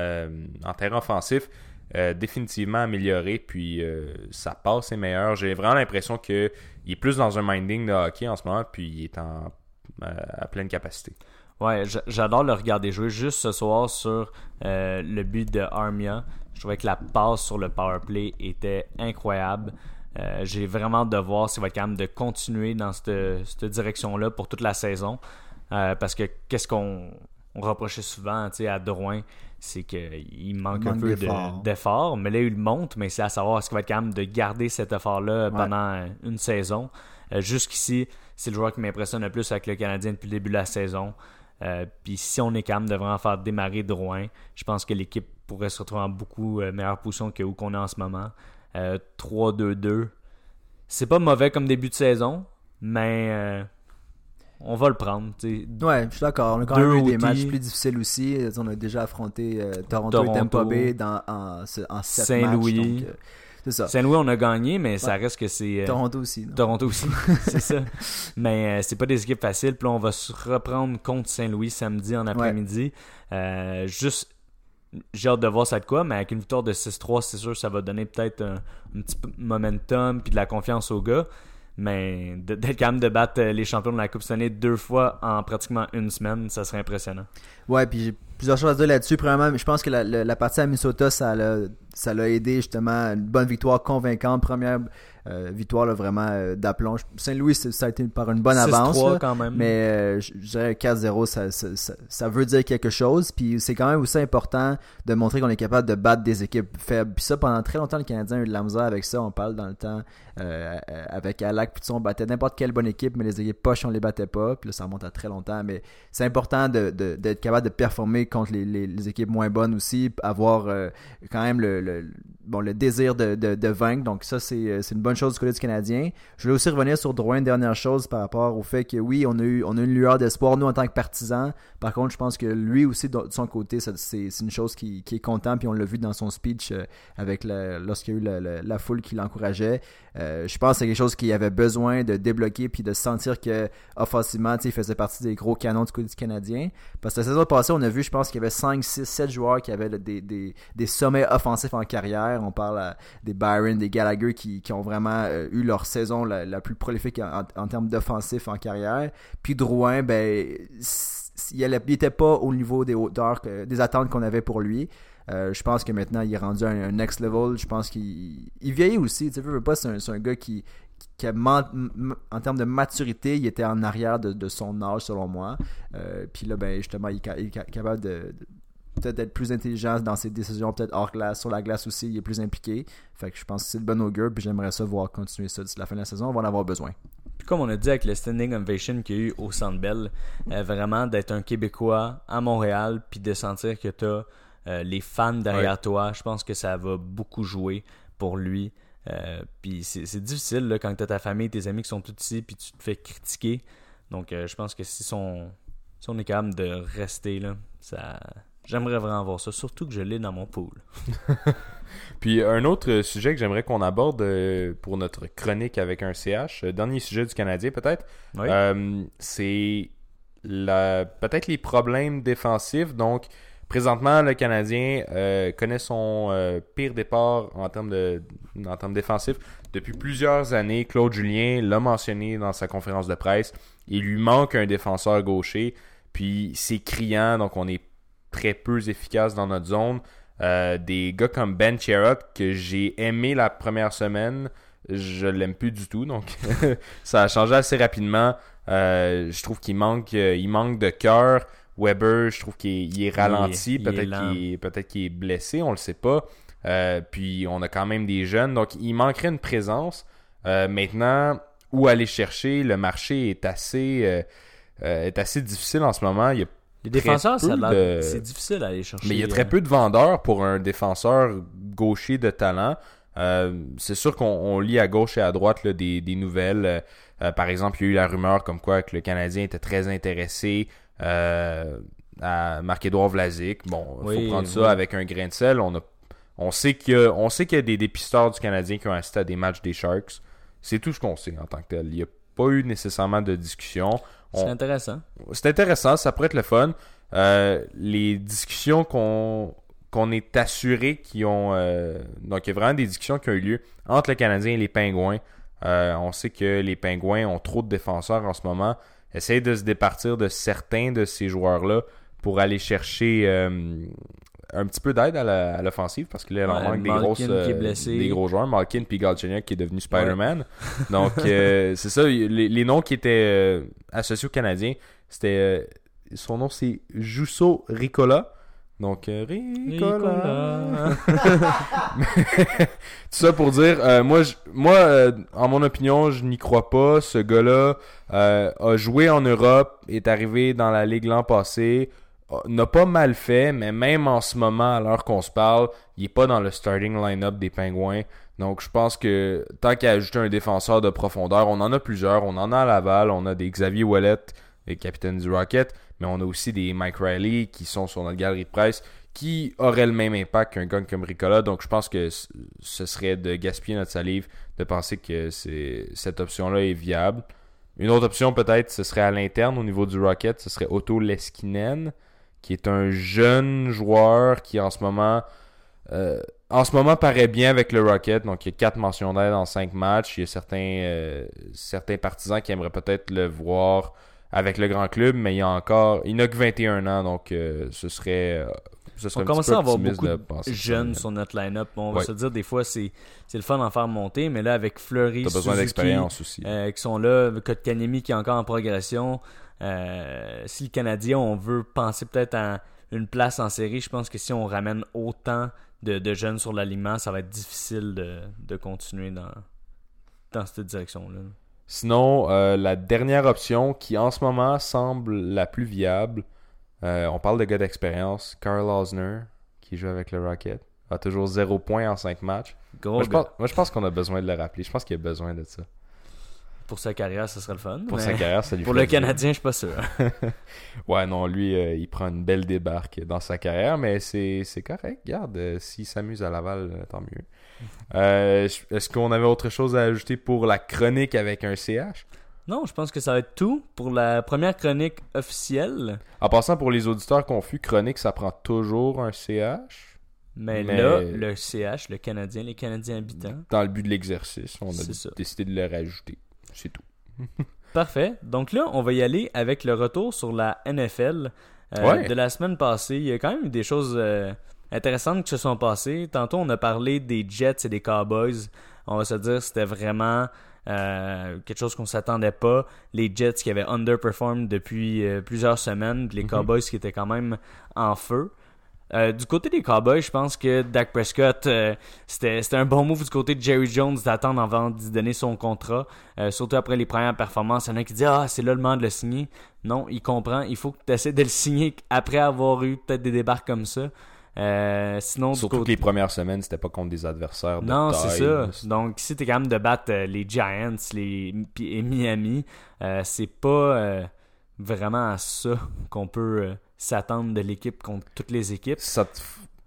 en terrain offensif, euh, définitivement améliorée. Puis euh, sa passe est meilleure. J'ai vraiment l'impression qu'il est plus dans un minding de hockey en ce moment, puis il est en, euh, à pleine capacité. Ouais, j'adore le regarder jouer. Juste ce soir sur euh, le but de Armia, je trouvais que la passe sur le power play était incroyable. Euh, J'ai vraiment hâte de voir s'il va être capable de continuer dans cette, direction-là pour toute la saison. Euh, parce que qu'est-ce qu'on on reprochait souvent à Drouin, c'est qu'il manque, Il un manque peu de- d'effort. Mais là, il le monte, mais c'est à savoir est-ce qu'il va être capable de garder cet effort-là pendant une saison. Euh, Jusqu'ici, c'est le joueur qui m'impressionne le plus avec le Canadien depuis le début de la saison. Euh, Puis si on est capable de vraiment faire démarrer Drouin, je pense que l'équipe pourrait se retrouver en beaucoup euh, meilleure position que où qu'on est en ce moment. Euh, 3-2-2. C'est pas mauvais comme début de saison, mais euh, on va le prendre. tu sais. Ouais, je suis d'accord. On a quand même eu des matchs plus difficiles aussi. On a déjà affronté euh, Toronto, Toronto. et Tampa Bay dans, en, en Saint-Louis. euh, ça. Saint-Louis, on a gagné, mais ça reste que c'est. euh, Toronto aussi. non? Toronto aussi, *laughs* c'est ça. Mais c'est pas des équipes faciles. Puis là, on va se reprendre contre Saint-Louis samedi en après-midi. Juste, j'ai hâte de voir ça de quoi, mais avec une victoire de 6-3, c'est sûr que ça va donner peut-être un, un petit momentum puis de la confiance aux gars. Mais d'être capable de battre euh, les champions de la Coupe Stanley deux fois en pratiquement une semaine, ça serait impressionnant. Ouais, puis j'ai plusieurs choses à dire là-dessus. Premièrement, je pense que la, partie à Minnesota, ça l'a, ça l'a aidé justement. Une bonne victoire convaincante. Première euh, victoire là, vraiment euh, d'aplomb. Saint-Louis, ça a été par une bonne avance. 6-3 là. quand même. Mais euh, je dirais 4-0, ça, ça, ça, ça veut dire quelque chose. Puis c'est quand même aussi important de montrer qu'on est capable de battre des équipes faibles. Puis ça, pendant très longtemps, le Canadien a eu de la misère avec ça. On parle dans le temps avec Alak. Puis on battait n'importe quelle bonne équipe, mais les équipes poches, on les battait pas. Puis là, ça remonte à très longtemps. Mais c'est important de, de- d'être capable de performer contre les, les- les équipes moins bonnes aussi. Avoir quand même le, le- bon, le désir de, de, de vaincre. Donc ça, c'est, c'est une bonne chose du côté du Canadien. Je voulais aussi revenir sur Drouin, une dernière chose par rapport au fait que oui, on a eu, on a une lueur d'espoir, nous, en tant que partisans. Par contre, je pense que lui aussi, de son côté, c'est, une chose qui, qui est content. Puis on l'a vu dans son speech euh, avec lorsqu'il y a eu la, foule qui l'encourageait. Euh, je pense que c'est quelque chose qu'il avait besoin de débloquer puis de sentir que offensivement, il faisait partie des gros canons du côté du Canadien. Parce que la saison passée, on a vu, je pense qu'il y avait 5, 6, 7 joueurs qui avaient des, des, sommets offensifs en carrière. On parle à des Byron, des Gallagher qui, qui ont vraiment euh, eu leur saison la, plus prolifique en, termes d'offensif en carrière. Puis Drouin, ben, il allait- il était pas au niveau des hauteurs, des attentes qu'on avait pour lui. Euh, je pense que maintenant il est rendu à un, next level. Je pense qu'il il vieillit aussi. Tu pas, c'est un, gars qui, en termes de maturité, il était en arrière de, son âge selon moi. Euh, puis là, ben justement, il est, capable de- peut-être d'être plus intelligent dans ses décisions, peut-être hors glace, sur la glace aussi, il est plus impliqué. Fait que je pense que c'est de bon augure. Puis j'aimerais ça voir continuer ça d'ici la fin de la saison. On va en avoir besoin. Puis comme on a dit avec le standing ovation qu'il y a eu au Centre Bell, euh, vraiment d'être un Québécois à Montréal, puis de sentir que tu as les fans derrière Ouais. toi, je pense que ça va beaucoup jouer pour lui. Euh, puis c'est difficile là, quand tu as ta famille, tes amis qui sont tous ici, puis tu te fais critiquer. Donc euh, je pense que si on, si on est capable de rester là, ça... J'aimerais vraiment voir ça, surtout que je l'ai dans mon pool. *laughs* Puis un autre sujet que j'aimerais qu'on aborde euh, pour notre chronique avec un CH, euh, dernier sujet du Canadien peut-être, Oui. euh, c'est la- peut-être les problèmes défensifs. Donc présentement, le Canadien euh, connaît son pire départ en termes, de, en termes défensifs depuis plusieurs années. Claude Julien l'a mentionné dans sa conférence de presse. Il lui manque un défenseur gaucher. Puis c'est criant, donc on est très peu efficace dans notre zone. Euh, des gars comme Ben Sherrock que j'ai aimé la première semaine, je l'aime plus du tout. Donc *laughs* ça a changé assez rapidement. Euh, je trouve qu'il manque, euh, il manque de cœur. Weber, je trouve qu'il est, ralenti. Peut-être qu'il qu'il est blessé, on le sait pas. Euh, puis on a quand même des jeunes, donc il manquerait une présence. Maintenant, où aller chercher? Le marché est assez, est assez difficile en ce moment. Il y a les défenseurs, ça de- c'est difficile à aller chercher. mais il y a euh, très peu de vendeurs pour un défenseur gaucher de talent. Euh, c'est sûr qu'on on lit à gauche et à droite là, des, des nouvelles. Euh, euh, par exemple, il y a eu la rumeur comme quoi que le Canadien était très intéressé euh, à Marc-Édouard Vlasic. Bon, il Oui, faut prendre ça avec un grain de sel. On, a, on sait qu'il y, a- on sait qu'il y a des dépisteurs du Canadien qui ont assisté à des matchs des Sharks. C'est tout ce qu'on sait en tant que tel. Il n'y a pas eu nécessairement de discussion. C'est intéressant. c'est intéressant, ça pourrait être le fun. Euh, les discussions qu'on qu'on est assuré qui ont euh, donc il y a vraiment des discussions qui ont eu lieu entre le Canadien et les Pingouins. Euh, on sait que les Pingouins ont trop de défenseurs en ce moment. Essayent de se départir de certains de ces joueurs-là pour aller chercher un petit peu d'aide à l'offensive parce que là, en Ouais, manque des, grosses, euh, blessé. des gros joueurs. Malkin puis Galchenyuk qui est devenu Spider-Man. *laughs* Donc, euh, c'est ça. Les, les noms qui étaient euh, associés aux Canadiens, c'était. son nom, c'est Jusso Ricola. Donc, Ricola. *laughs* Tout ça pour dire, euh, moi, je- moi euh, en mon opinion, je n'y crois pas. Ce gars-là euh, a joué en Europe, est arrivé dans la Ligue l'an passé, n'a pas mal fait, mais même en ce moment, à l'heure qu'on se parle, il n'est pas dans le starting line-up des Pingouins. Donc, je pense que tant qu'à ajouter un défenseur de profondeur, on en a plusieurs. On en a à Laval, on a des Xavier Ouellet, les capitaines du Rocket, mais on a aussi des Mike Riley qui sont sur notre galerie de presse, qui aurait le même impact qu'un gars comme Ricola. Donc, je pense que ce serait de gaspiller notre salive de penser que cette option-là est viable. Une autre option, peut-être, ce serait à l'interne au niveau du Rocket. Ce serait Otto Leskinen, qui est un jeune joueur qui, en ce moment, euh, en ce moment paraît bien avec le Rocket. Donc, il y a 4 mentions d'aide en 5 matchs. Il y a certains, euh, certains partisans qui aimeraient peut-être le voir avec le grand club, mais il y a encore. Il n'a que 21 ans, donc euh, ce serait. Serait On commence à avoir beaucoup de ça. jeunes sur notre line-up. On va Ouais. se dire, des fois, c'est le fun d'en faire monter, mais là, avec Fleury, T'as besoin d'expérience aussi. euh, qui sont là, Kotkaniemi qui est encore en progression. Euh, si le Canadien, on veut penser peut-être à une place en série, je pense que si on ramène autant de, de jeunes sur l'alignement, ça va être difficile de, de continuer dans, dans cette direction-là. Sinon, euh, la dernière option qui en ce moment semble la plus viable, euh, on parle de gars d'expérience, Carl Osner, qui joue avec le Rocket, a toujours 0 points en 5 matchs. Gros Moi, je pense, moi, je pense qu'on a besoin de le rappeler. Je pense qu'il a besoin de ça. Pour sa carrière, ce serait le fun. Pour sa carrière, ça lui pour le. Canadien, je suis pas sûr. *laughs* Ouais, non, lui, euh, il prend une belle débarque dans sa carrière, mais c'est c'est correct. Regarde, euh, s'il s'amuse à Laval, tant mieux. Est-ce qu'on avait autre chose à ajouter pour la chronique avec un CH Non, je pense que ça va être tout pour la première chronique officielle. En passant, pour les auditeurs confus, chronique, ça prend toujours un CH. Mais, Mais- là, le CH, le Canadien, les Canadiens habitants. Dans le but de l'exercice, on a décidé de le rajouter. C'est tout. *laughs* Parfait. Donc là, on va y aller avec le retour sur la NFL euh, Ouais. de la semaine passée. Il y a quand même eu des choses euh, intéressantes qui se sont passées. Tantôt, on a parlé des Jets et des Cowboys. On va se dire c'était vraiment euh, quelque chose qu'on s'attendait pas. Les Jets qui avaient underperformed depuis euh, plusieurs semaines, les Mhm. Cowboys qui étaient quand même en feu. Euh, du côté des Cowboys, je pense que Dak Prescott, c'était un bon move du côté de Jerry Jones d'attendre avant d'y donner son contrat. Surtout après les premières performances. Il y en a qui disent Ah, c'est là le moment de le signer. Non, il comprend. Il faut que tu essaies de le signer après avoir eu peut-être des débarques comme ça. Euh, sinon, Surtout côté- que les premières semaines, c'était pas contre des adversaires de non, c'est ça. Donc, si t'es capable de battre euh, les Giants les, et Miami, euh, c'est pas euh, vraiment à ça qu'on peut euh, s'attendre de l'équipe contre toutes les équipes. Ça te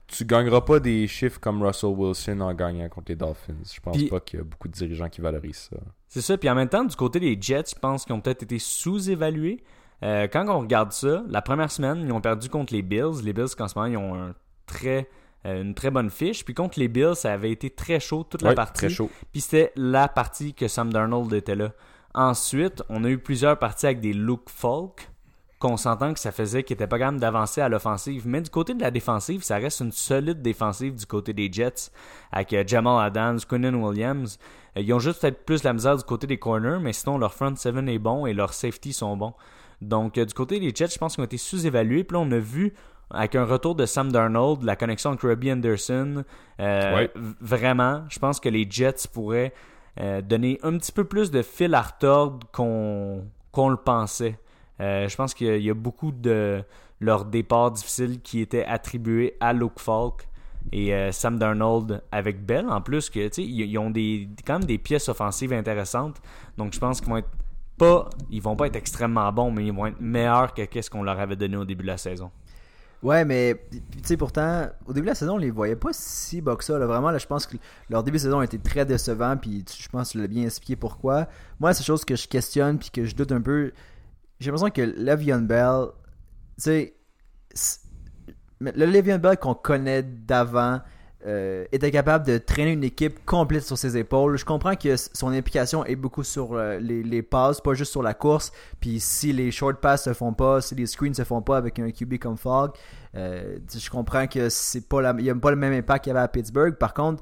Tu gagneras pas des chiffres comme Russell Wilson en gagnant contre les Dolphins. Je pense pas qu'il y a beaucoup de dirigeants qui valorisent ça. C'est ça. Puis en même temps, du côté des Jets, je pense qu'ils ont peut-être été sous-évalués. Quand on regarde ça, la première semaine, ils ont perdu contre les Bills. Les Bills, qu'en ce moment, ils ont un très, euh, une très bonne fiche. Puis contre les Bills, ça avait été très chaud toute la partie. très chaud. Puis c'était la partie que Sam Darnold était là. Ensuite, on a eu plusieurs parties avec des Luke Falk, qu'on s'entend que ça faisait qu'ils n'étaient pas capables d'avancer à l'offensive. Mais du côté de la défensive, ça reste une solide défensive du côté des Jets, avec euh, Jamal Adams, Quinnen Williams. Euh, ils ont juste peut-être plus la misère du côté des corners, mais sinon leur front seven est bon et leurs safety sont bons. Donc du côté des Jets, je pense qu'ils ont été sous-évalués. Puis là, on a vu avec un retour de Sam Darnold, la connexion avec Robbie Anderson, euh, Ouais. vraiment, je pense que les Jets pourraient euh, donner un petit peu plus de fil à retordre qu'on le pensait. Euh, je pense qu'il y, a- il y a beaucoup de leurs départs difficiles qui étaient attribués à Luke Falk et Sam Darnold avec Bell en plus que ils, ils ont des quand même des pièces offensives intéressantes donc je pense qu'ils vont être pas ils vont pas être extrêmement bons mais ils vont être meilleurs que qu'est-ce qu'on leur avait donné au début de la saison Ouais, mais tu sais, pourtant, au début de la saison, on les voyait pas si bas que ça. Vraiment, là, je pense que leur début de saison a été très décevant. Puis je pense que tu l'as bien expliqué pourquoi. Moi, c'est chose que je questionne puis que je doute un peu. J'ai l'impression que Le'Veon Bell, tu sais, le Le'Veon Bell qu'on connaît d'avant euh, était capable de traîner une équipe complète sur ses épaules. Je comprends que son implication est beaucoup sur euh, les, passes, pas juste sur la course. Puis si les short passes se font pas, si les screens se font pas avec un QB comme Fogg, euh, je comprends que c'est pas il y a pas le même impact qu'il y avait à Pittsburgh. Par contre,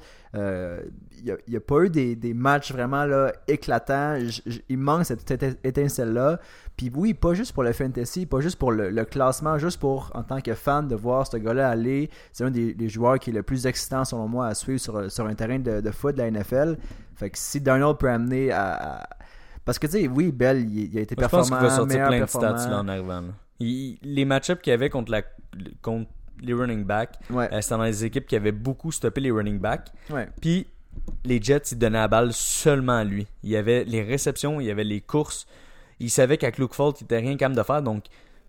n'y a, il y a pas eu des, des matchs vraiment là, éclatants. J- j- il manque cette étincelle-là. Puis oui, pas juste pour le fantasy, pas juste pour le, le classement, juste pour, en tant que fan, de voir ce gars-là aller. C'est un des, des joueurs qui est le plus excitant, selon moi, à suivre sur, sur un terrain de, de foot de la NFL. Fait que si Darnold peut amener à... à- Parce que, tu sais, oui, Bell, il, il a été je pense performant, qu'il va sortir plein de stats performant. là, en arrivant là. Il- les match-ups qu'il y avait contre la contre les running backs Ouais, euh, c'était dans les équipes qui avaient beaucoup stoppé les running backs ouais. Puis les Jets, ils donnaient la balle seulement à lui. Il y avait les réceptions, il y avait les courses. Il savait qu'avec Luke Falk, il était rien capable de faire. Donc,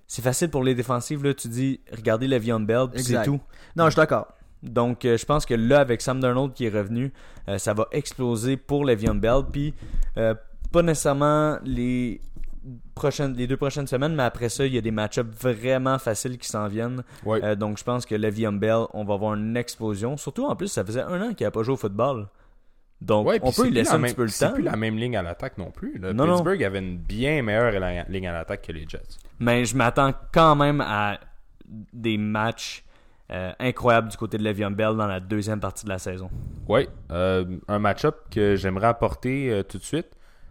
c'est facile pour les défensives. Là, tu dis, regardez Le'Veon Bell, c'est tout. Non, je suis d'accord. Donc, euh, je pense que là, avec Sam Darnold qui est revenu, euh, ça va exploser pour Le'Veon Bell. Puis, euh, pas nécessairement les, prochaines, les deux prochaines semaines, mais après ça, il y a des match-ups vraiment faciles qui s'en viennent. Ouais. Euh, donc, je pense que Le'Veon Bell, on va avoir une explosion. Surtout, en plus, ça faisait un an qu'il n'a pas joué au football. Donc, Ouais, on c'est peut lui laisser la un même- petit peu le C'est temps. plus la même ligne à l'attaque non plus. là. Non, non. Pittsburgh avait une bien meilleure ligne à l'attaque que les Jets. Mais je m'attends quand même à des matchs euh, incroyables du côté de Le'Veon Bell dans la deuxième partie de la saison. Oui, euh, un match-up que j'aimerais apporter tout de suite,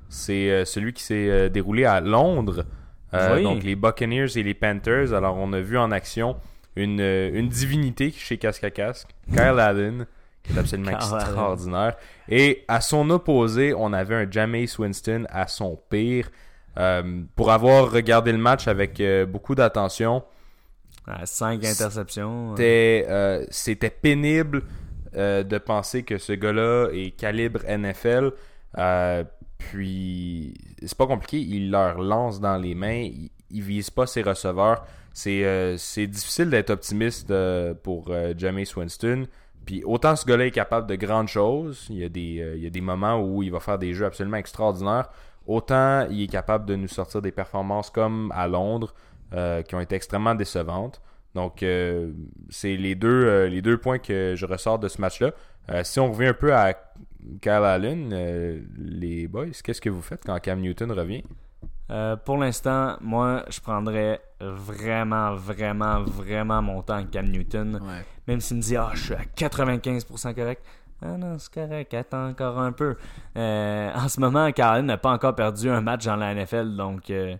c'est euh, celui qui s'est euh, déroulé à Londres. Euh, Oui. Donc les Buccaneers et les Panthers. Alors on a vu en action une, une divinité chez Casque à Casque, Kyle Allen, qui est absolument extraordinaire. Et à son opposé, on avait un Jameis Winston à son pire. Euh, pour avoir regardé le match avec euh, beaucoup d'attention, À cinq interceptions. c'était euh, c'était pénible de penser que ce gars-là est calibre NFL. Puis c'est pas compliqué, il leur lance dans les mains, il, il vise pas ses receveurs. C'est euh, difficile d'être optimiste euh, pour euh, Jameis Winston. Puis autant ce gars-là est capable de grandes choses, il y, a des, il y a des moments où il va faire des jeux absolument extraordinaires, autant il est capable de nous sortir des performances comme à Londres, qui ont été extrêmement décevantes. Donc, c'est les deux, les deux points que je ressors de ce match-là. Si on revient un peu à Kyle Allen, euh, les boys, qu'est-ce que vous faites quand Cam Newton revient? Euh, pour l'instant, moi, je prendrais vraiment, vraiment, vraiment mon temps avec Cam Newton. Ouais. Même s'il me dit, ah, je suis à 95% correct. Ah non, c'est correct, attends encore un peu. Euh, *laughs* en ce moment, Karen n'a pas encore perdu un match dans la NFL, donc euh,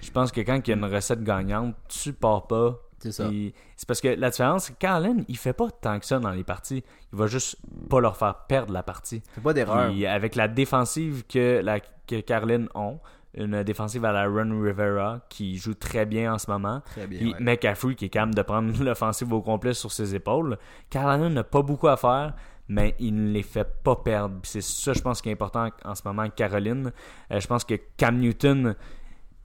je pense que quand il y a une recette gagnante, tu pars pas. C'est ça. C'est parce que la différence, c'est que Karen, il fait pas tant que ça dans les parties. Il va juste pas leur faire perdre la partie. Fais pas d'erreur. Puis avec la défensive que, la, que Caroline ont, une défensive à la Run Rivera qui joue très bien en ce moment. Très bien. Puis ouais. McCaffrey qui est capable de prendre *laughs* l'offensive au complet sur ses épaules. Carolina n'a pas beaucoup à faire, mais il ne les fait pas perdre. C'est ça, je pense, qui est important en ce moment Caroline. Euh, je pense que Cam Newton,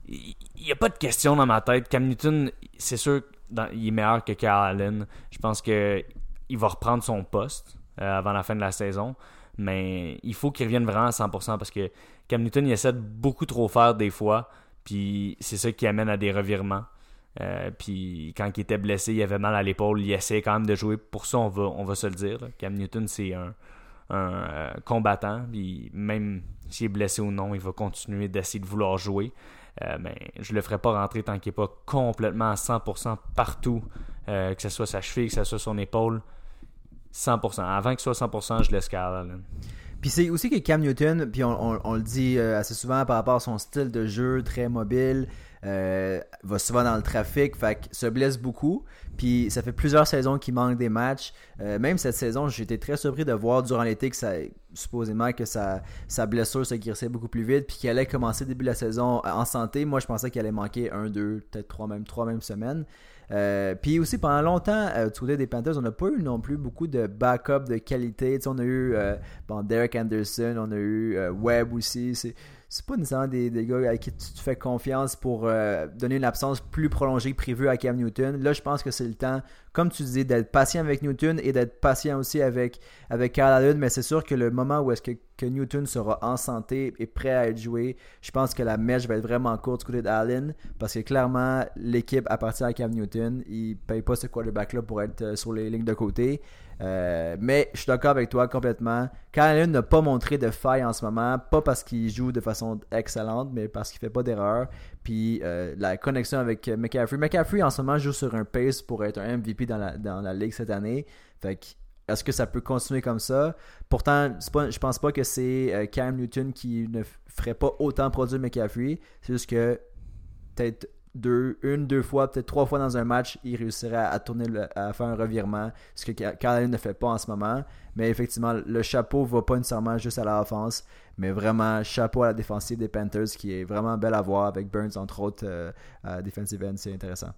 il n'y a pas de question dans ma tête. Cam Newton, c'est sûr, il est meilleur que Kyle Allen. Je pense que il va reprendre son poste euh, avant la fin de la saison. Mais il faut qu'il revienne vraiment à 100% parce que Cam Newton, il essaie de beaucoup trop faire des fois. Puis c'est ça qui amène à des revirements. Euh, puis quand il était blessé, il avait mal à l'épaule. Il essayait quand même de jouer. Pour ça, on va, on va se le dire. Cam Newton, c'est un, un, euh, combattant. Puis même s'il est blessé ou non, il va continuer d'essayer de vouloir jouer. Euh, mais je le ferai pas rentrer tant qu'il n'est pas complètement à 100% partout. Euh, que ce soit sa cheville, que ce soit son épaule. 100%. Avant qu'il soit 100%, je laisse. Puis c'est aussi que Cam Newton, puis on, le dit euh, assez souvent par rapport à son style de jeu très mobile, euh, va souvent dans le trafic, fait se blesse beaucoup. Puis ça fait plusieurs saisons qu'il manque des matchs. Euh, même cette saison, été très surpris de voir durant l'été que ça, supposément que sa, sa blessure se guérissait beaucoup plus vite, puis qu'il allait commencer début de la saison en santé. Moi, je pensais qu'il allait manquer un, deux, peut-être trois, même trois mêmes semaines. Euh, puis aussi, pendant longtemps, euh, du côté des Panthers, on n'a pas eu non plus beaucoup de backup de qualité. On a eu euh, Derek Anderson, on a eu Webb aussi. C'est, c'est pas nécessairement des, des gars à qui tu fais confiance pour donner une absence plus prolongée que prévue à Cam Newton. Là, je pense que c'est le temps, comme tu disais, d'être patient avec Newton et d'être patient aussi avec, avec Allen. Mais c'est sûr que le moment où est-ce que, Newton sera en santé et prêt à être joué, je pense que la mèche va être vraiment courte du côté d'Allen parce que clairement, l'équipe appartient à Cam Newton. Il paye pas ce quarterback-là pour être euh, sur les lignes de côté. Euh, mais je suis d'accord avec toi complètement. Allen n'a pas montré de faille en ce moment, pas parce qu'il joue de façon excellente, mais parce qu'il fait pas d'erreur. Puis euh, la connexion avec McCaffrey. McCaffrey en ce moment joue sur un pace pour être un MVP dans la, dans la ligue cette année. Fait que est-ce que ça peut continuer comme ça? Pourtant, pas, je pense pas que c'est euh, Cam Newton qui ne ferait pas autant produire McCaffrey. C'est juste que peut-être deux, une, deux fois, peut-être trois fois dans un match, il réussirait à, à tourner, le- à faire un revirement, ce que Kyle Allen ne fait pas en ce moment. Mais effectivement, le chapeau va pas nécessairement juste à la offense, mais vraiment chapeau à la défensive des Panthers qui est vraiment belle à voir avec Burns entre autres euh, à defensive end, c'est intéressant.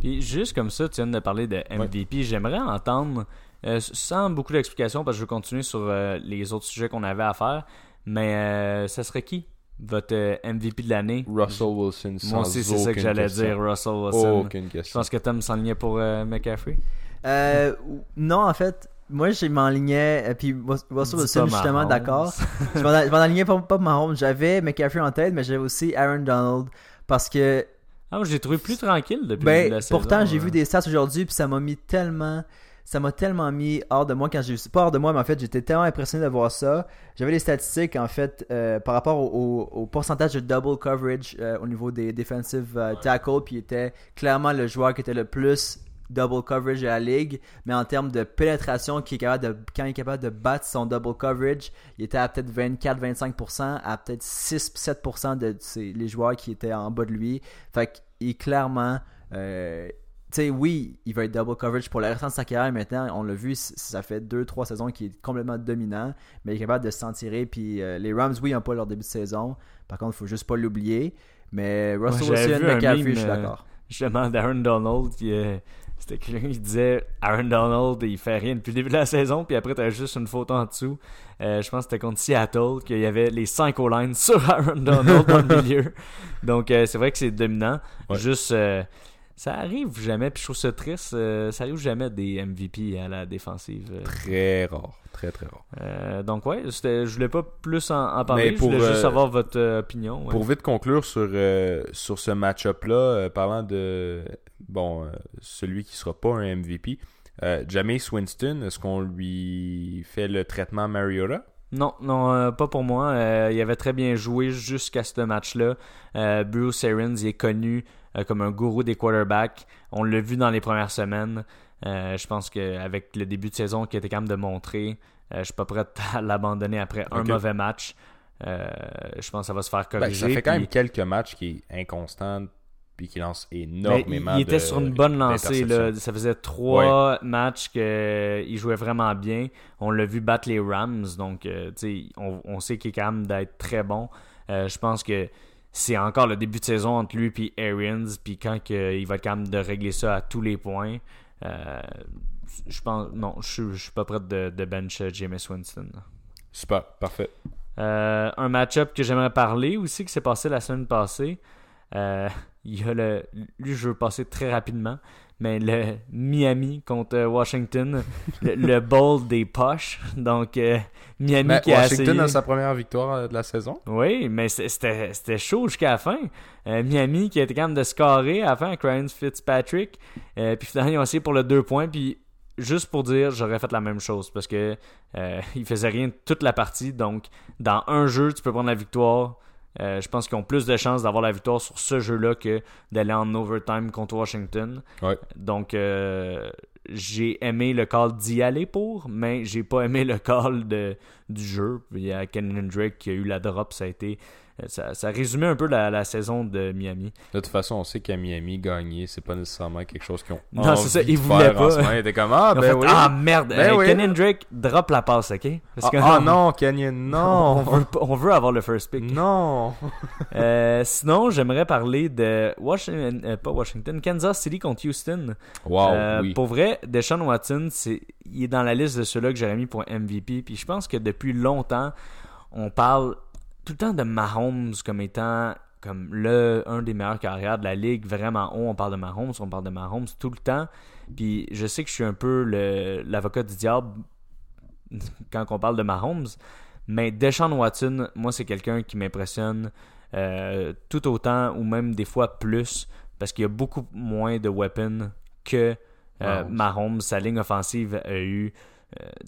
Puis juste comme ça, tu viens de parler de MVP. J'aimerais entendre, euh, sans beaucoup d'explications, parce que je veux continuer sur euh, les autres sujets qu'on avait à faire, mais euh, ça serait qui? Votre euh, MVP de l'année. Russell Wilson, sans Moi aussi, c'est ça que j'allais dire, Russell Wilson. Aucune Je question. pense que Tom s'enlignait pour euh, McCaffrey. Euh, non, en fait, moi, je m'enlignais, et puis Russell Wilson, justement, d'accord. *laughs* je m'en je m'en alignais pas, pas Mahomes. J'avais McCaffrey en tête, mais j'avais aussi Aaron Donald. Parce que, Ah, moi, j'ai trouvé plus tranquille depuis ben, la saison. pourtant, j'ai vu des stats aujourd'hui, puis ça m'a mis tellement. Ça m'a tellement mis hors de moi quand j'ai vu. Pas hors de moi, mais en fait, j'étais tellement impressionné de voir ça. J'avais les statistiques, en fait, euh, par rapport au, au- au pourcentage de double coverage euh, au niveau des defensive euh, tackles, puis il était clairement le joueur qui était le plus double coverage de la ligue, mais en termes de pénétration, qui est capable de, quand il est capable de battre son double coverage, il était à peut-être 24-25%, à peut-être 6-7% de ses- les joueurs qui étaient en bas de lui. Fait qu'il est clairement. euh, sais, oui, il va être double coverage pour le restant de sa carrière maintenant. On l'a vu, ça fait 2-3 saisons qu'il est complètement dominant, mais il est capable de s'en tirer. Puis euh, les Rams, oui, n'ont pas leur début de saison. Par contre, il faut juste pas l'oublier. Mais Russell Ouais, Wilson, meme, je suis euh, d'accord. Justement, d'Aaron Donald, qui, euh, c'était quelqu'un qui disait Aaron Donald, il fait rien depuis le début de la saison, puis après, t'as juste une photo en dessous. Euh, je pense que c'était contre Seattle, qu'il y avait les 5 O-line *laughs* sur Aaron Donald dans le milieu. Donc, euh, c'est vrai que c'est dominant. Ouais. Juste, euh, ça arrive jamais, puis je trouve ça triste, euh, ça arrive jamais des MVP à la défensive. euh. Très rare. Très, très rare. Euh, donc, ouais, je voulais pas plus en, en parler, Mais pour, je voulais juste avoir votre opinion. ouais. Pour vite conclure sur, sur ce match-up-là, parlant de bon celui qui sera pas un MVP, Jameis Winston, est-ce qu'on lui fait le traitement Mariota? Non, non, euh, pas pour moi. Euh, il avait très bien joué jusqu'à ce match-là. Euh, Bruce Arians il est connu euh, comme un gourou des quarterbacks. On l'a vu dans les premières semaines. Euh, je pense qu'avec le début de saison qu'il était capable de montrer, euh, je suis pas prêt *laughs* à l'abandonner après un mauvais match. Je pense que ça va se faire Ben, corriger. ça fait quand puis- même quelques matchs qui est inconstant puis qui lance mais énormément il, il était de- sur une bonne lancée. Là. Ça faisait trois matchs qu'il jouait vraiment bien. On l'a vu battre les Rams. Donc, on, on sait qu'il est capable d'être très bon. Euh, je pense que c'est encore le début de saison entre lui et Arians. Puis quand il va être capable de régler ça à tous les points, euh, je pense. Non, je suis- je suis pas prêt de, de bench euh, Jameis Winston. Super, parfait. Euh, un match-up que j'aimerais parler aussi, qui s'est passé la semaine passée. Euh, *laughs* il y a le. Lui, je veux passer très rapidement. Mais le Miami contre Washington, le, le bowl des poches. Donc, euh, Miami Mais qui a Washington essayé... a sa première victoire euh, de la saison. Oui, mais c'était chaud jusqu'à la fin. Euh, Miami qui a été capable de scorer à la fin Ryan Fitzpatrick. Euh, puis finalement, ils ont essayé pour le deux points. Puis juste pour dire, j'aurais fait la même chose parce que euh, *laughs* ils faisaient rien toute la partie. Donc, dans un jeu, tu peux prendre la victoire. Euh, je pense qu'ils ont plus de chances d'avoir la victoire sur ce jeu-là que d'aller en overtime contre Washington. Ouais. Donc, euh, j'ai aimé le call d'y aller pour, mais j'ai pas aimé le call de, du jeu. Il y a Kenyon Drake qui a eu la drop, ça a été. Ça, ça résumait un peu la, la saison de Miami. De toute façon, on sait qu'à Miami, gagner, c'est pas nécessairement quelque chose qu'ils ont Non, envie c'est ça, de ils faire voulaient en pas. ce moment. Ils étaient comme, ah, ben fait, oui. Ah merde, Ben euh, oui. Kenyon Drake, drop la passe, ok? Parce que Ah, ah, non, Canyon, *laughs* on, non. veut, on veut avoir le first pick. non. Euh, sinon, j'aimerais parler de Washington, euh, pas Washington, Kansas City contre Houston. Wow, Euh, oui. Pour vrai, Deshaun Watson, c'est, il est dans la liste de ceux-là que j'aurais mis pour MVP. Puis je pense que depuis longtemps, on parle tout le temps de Mahomes comme étant comme le un des meilleurs carrières de la ligue, vraiment haut. On parle de Mahomes, on parle de Mahomes tout le temps. Puis je sais que je suis un peu l'avocat du diable *laughs* quand on parle de Mahomes, mais Deshaun Watson, moi, c'est quelqu'un qui m'impressionne euh, tout autant ou même des fois plus parce qu'il y a beaucoup moins de weapons que euh, Mahomes. Mahomes. Sa ligne offensive a eu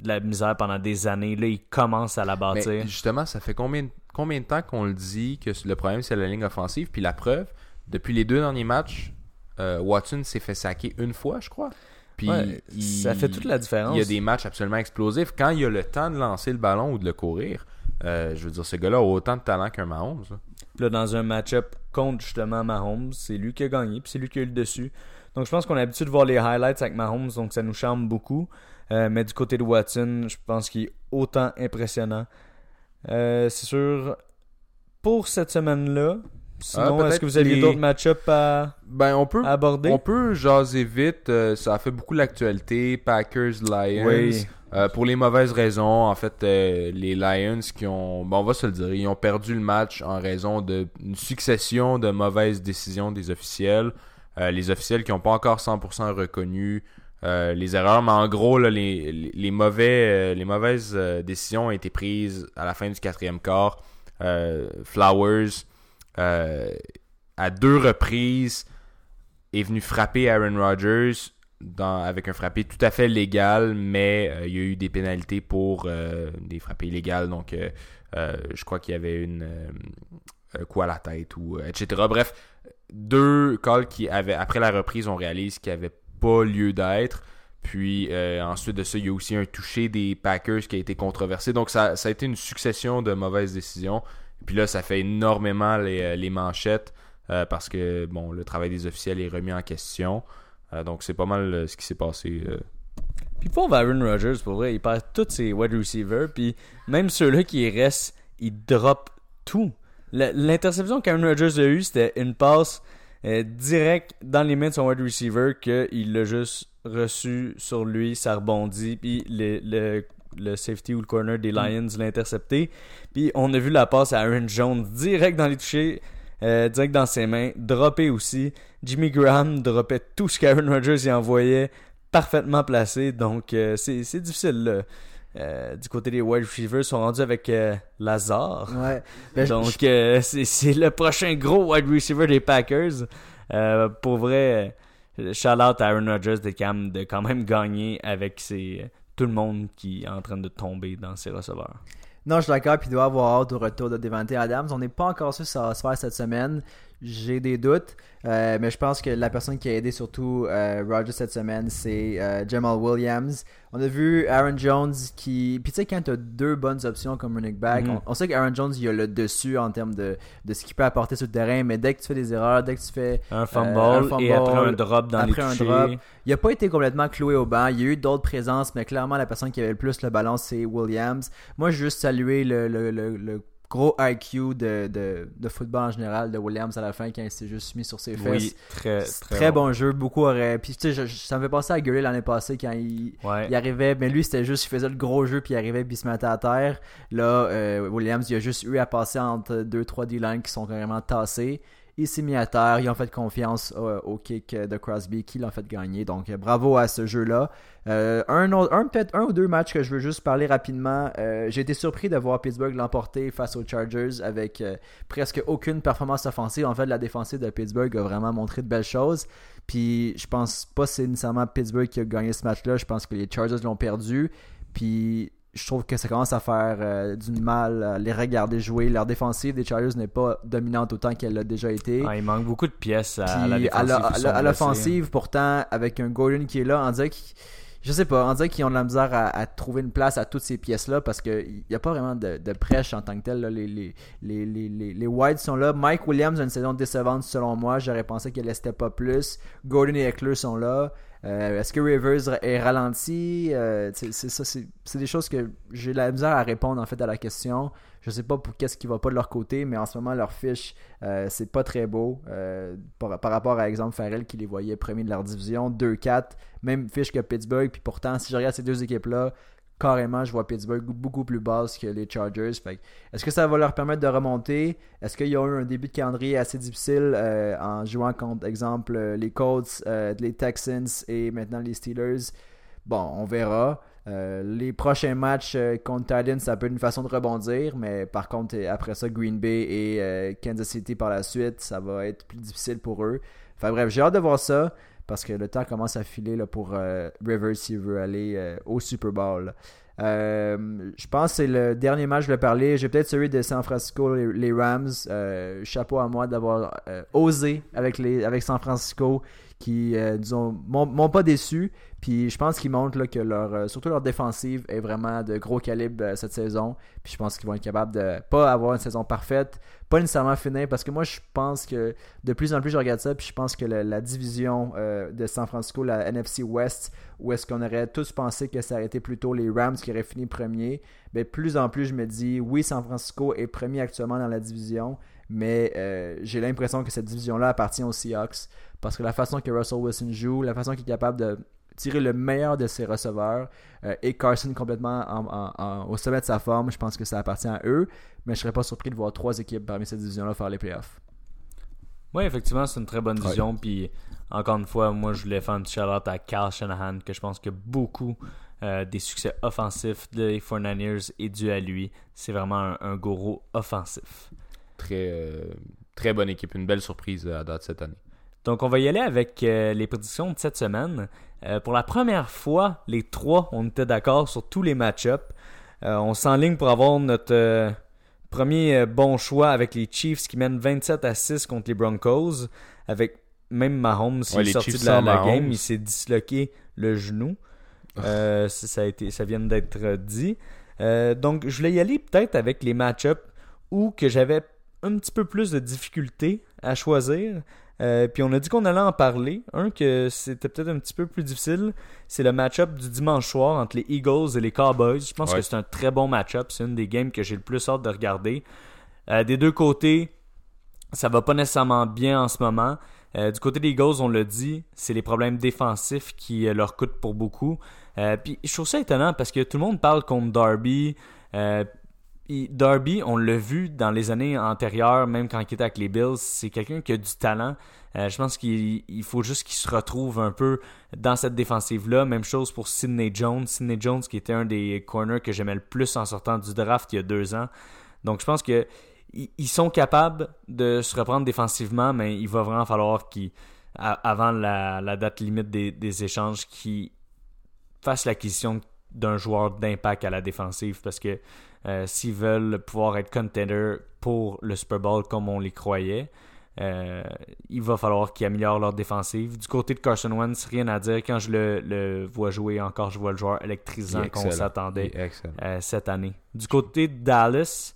de la misère pendant des années. Là, il commence à la Mais bâtir. justement, ça fait combien, de- combien de temps qu'on le dit que le problème, c'est la ligne offensive? Puis la preuve, depuis les deux derniers matchs, euh, Watson s'est fait saquer une fois, je crois. Puis Ouais, il- ça fait toute la différence. Il y a des matchs absolument explosifs. Quand il a le temps de lancer le ballon ou de le courir, euh, je veux dire, ce gars-là a autant de talent qu'un Mahomes. là. Là, dans un match-up contre justement Mahomes, c'est lui qui a gagné, puis c'est lui qui a eu le dessus. Donc je pense qu'on a l'habitude de voir les highlights avec Mahomes, donc ça nous charme beaucoup. Euh, mais du côté de Watson, je pense qu'il est autant impressionnant. Euh, c'est sûr, pour cette semaine-là, sinon, Ah, est-ce que vous aviez les- d'autres match-ups à, Ben, on peut, à aborder? on peut jaser vite. euh, ça a fait beaucoup l'actualité. Packers, Lions. Oui. Euh, pour les mauvaises raisons, en fait, euh, les Lions qui ont, bon, on va se le dire, ils ont perdu le match en raison d'une succession de mauvaises décisions des officiels. Euh, les officiels qui n'ont pas encore 100% reconnu les erreurs, mais en gros, les, mauvais, les mauvaises décisions ont été prises à la fin du quatrième quart. Flowers, à deux reprises, est venu frapper Aaron Rodgers avec un frappé tout à fait légal, mais euh, il y a eu des pénalités pour euh, des frappés illégales. Donc, euh, je crois qu'il y avait une coup à la tête ou etc. Bref, deux calls qui avaient après la reprise, on réalise qu'il n'y avait pas lieu d'être. Puis ensuite de ça, il y a aussi un toucher des Packers qui a été controversé. Donc ça, ça a été une succession de mauvaises décisions. Puis là, ça fait énormément les, les manchettes parce que bon, le travail des officiels est remis en question. Euh, donc c'est pas mal euh, ce qui s'est passé. Euh. Puis pour Aaron Rodgers, pour vrai, il perd tous ses wide receivers, puis même ceux-là qui restent, il drop tout. L'interception qu'Aaron Rodgers a eue, c'était une passe direct dans les mains de son wide receiver qu'il l'a juste reçu sur lui, ça rebondit, puis le, le, safety ou le corner des mm. Lions l'a intercepté. Puis on a vu la passe à Aaron Jones direct dans les touchés, direct dans ses mains, dropper aussi. Jimmy Graham droppait tout ce qu'Aaron Rodgers y envoyait parfaitement placé. Donc, euh, c'est difficile. Euh, du côté des wide receivers, sont rendus avec euh, Lazare. Ouais. Ben, Donc, c'est le prochain gros wide receiver des Packers. pour vrai, shout out à Aaron Rodgers de, de quand même gagner avec tout le monde qui est en train de tomber dans ses receveurs. Non, je suis d'accord, puis il doit avoir hâte au retour de Devante Adams. On n'est pas encore sûr si ça va se faire cette semaine. J'ai des doutes, euh, mais je pense que la personne qui a aidé surtout euh, Roger cette semaine, c'est euh, Jamal Williams. On a vu Aaron Jones qui. Puis tu sais, quand tu as deux bonnes options comme running back, mm-hmm. on, sait qu'Aaron Jones, il a le dessus en termes de, de ce qu'il peut apporter sur le terrain, mais dès que tu fais des erreurs, dès que tu fais. Un fumble, et après un drop dans après les un drop, il n'a pas été complètement cloué au banc. Il y a eu d'autres présences, mais clairement, la personne qui avait le plus le ballon, c'est Williams. Moi, je veux juste saluer le, le, le, le gros IQ de, de, de, football en général de Williams à la fin quand il s'est juste mis sur ses fesses. Oui, très, très, bon. jeu. Beaucoup auraient. Puis tu sais, ça me fait penser à Gurley l'année passée quand il, il, arrivait. Mais lui, c'était juste, il faisait le gros jeu puis il arrivait puis il se mettait à terre. Là, euh, Williams, il a juste eu à passer entre 2-3 D-lines qui sont carrément tassés il s'est mis à terre, ils ont fait confiance au, kick de Crosby qui l'ont fait gagner. Donc bravo à ce jeu-là. Euh, un, peut-être un ou deux matchs que je veux juste parler rapidement. Euh, j'ai été surpris de voir Pittsburgh l'emporter face aux Chargers avec euh, presque aucune performance offensive. En fait, la défensive de Pittsburgh a vraiment montré de belles choses. Puis je pense pas que c'est nécessairement Pittsburgh qui a gagné ce match-là. Je pense que les Chargers l'ont perdu. Puis je trouve que ça commence à faire euh, du mal à les regarder jouer. Leur défensive des Chargers n'est pas dominante autant qu'elle l'a déjà été. il manque beaucoup de pièces à, la défensive. À l'offensive, pourtant, avec un Gordon qui est là, on dirait qu'ils je sais pas, on dirait qu'ils ont de la misère à, trouver une place à toutes ces pièces-là parce qu'il n'y a pas vraiment de, de, prêche en tant que tel. Les, les, les, les, les Whites sont là. Mike Williams a une saison décevante selon moi. J'aurais pensé qu'elle restait pas plus. Gordon et Eckler sont là. Euh, est-ce que Rivers est ralenti? Euh, C'est des choses que j'ai la misère à répondre en fait à la question. Je sais pas pour qu'est-ce qui va pas de leur côté, mais en ce moment leur fiche euh, c'est pas très beau par, rapport à exemple Farrell qui les voyait premier de leur division 2-4, même fiche que Pittsburgh. Puis pourtant, si je regarde ces deux équipes là, carrément, je vois Pittsburgh beaucoup plus basse que les Chargers. Est-ce que ça va leur permettre de remonter? Est-ce qu'il y a eu un début de calendrier assez difficile euh, en jouant contre, exemple, euh, les Colts, euh, les Texans et maintenant les Steelers? Bon, on verra. les prochains matchs contre Titans, ça peut être une façon de rebondir, mais par contre, après ça, Green Bay et Kansas City par la suite, ça va être plus difficile pour eux. Enfin bref, j'ai hâte de voir ça parce que le temps commence à filer là, pour euh, Rivers s'il veut aller euh, au Super Bowl. Euh, je pense que c'est le dernier match que je vais parler. J'ai peut-être celui de San Francisco, les, Rams. chapeau à moi d'avoir osé avec, les, avec San Francisco qui, disons, m'ont pas déçu. Puis je pense qu'ils montrent là, que leur, euh, surtout leur défensive est vraiment de gros calibre euh, cette saison. Puis je pense qu'ils vont être capables de pas avoir une saison parfaite, pas nécessairement finir, parce que moi je pense que de plus en plus je regarde ça, puis je pense que la, division euh, de San Francisco, la NFC West, où est-ce qu'on aurait tous pensé que ça aurait été plutôt les Rams qui auraient fini premier, mais ben, plus en plus je me dis, oui San Francisco est premier actuellement dans la division, mais j'ai l'impression que cette division-là appartient aux Seahawks, parce que la façon que Russell Wilson joue, la façon qu'il est capable de tirer le meilleur de ses receveurs. Euh, et Carson complètement au sommet de sa forme. Je pense que ça appartient à eux. Mais je serais pas surpris de voir trois équipes parmi cette division-là faire les playoffs. Oui, effectivement, c'est une très bonne vision. Puis, encore une fois, moi, je voulais faire un petit shout à Carl Shanahan, que je pense que beaucoup euh, des succès offensifs des 49ers est dû à lui. C'est vraiment un, gourou offensif. Très, euh, très bonne équipe, une belle surprise à date cette année. Donc, on va y aller avec euh, les prédictions de cette semaine. pour la première fois, les trois, on était d'accord sur tous les match-ups. on s'enligne pour avoir notre premier bon choix avec les Chiefs qui mènent 27 à 6 contre les Broncos. Avec même Mahomes, il est sorti de la, game, il s'est disloqué le genou. Euh, ça, a été, ça vient d'être dit. Euh, donc, je voulais y aller peut-être avec les match-ups où que j'avais un petit peu plus de difficultés à choisir. Euh, puis on a dit qu'on allait en parler. Un que c'était peut-être un petit peu plus difficile, c'est le match-up du dimanche soir entre les Eagles et les Cowboys. Je pense que c'est un très bon match-up. C'est une des games que j'ai le plus hâte de regarder. des deux côtés, ça va pas nécessairement bien en ce moment. du côté des Eagles, on l'a dit, c'est les problèmes défensifs qui leur coûtent pour beaucoup. Euh, puis je trouve ça étonnant parce que tout le monde parle contre Darby. Euh, Darby, on l'a vu dans les années antérieures, même quand il était avec les Bills, c'est quelqu'un qui a du talent. Euh, je pense qu'il faut juste qu'il se retrouve un peu dans cette défensive-là. Même chose pour Sidney Jones. Sidney Jones qui était un des corners que j'aimais le plus en sortant du draft il y a deux ans. Donc je pense que ils sont capables de se reprendre défensivement, mais il va vraiment falloir qu'ils, avant la, date limite des, des échanges, qu'ils fasse l'acquisition d'un joueur d'impact à la défensive parce que euh, s'ils veulent pouvoir être contender pour le Super Bowl comme on les croyait, euh, il va falloir qu'ils améliorent leur défensive. Du côté de Carson Wentz, rien à dire. Quand je le, vois jouer encore, je vois le joueur électrisant qu'on s'attendait euh, cette année. Du côté de Dallas,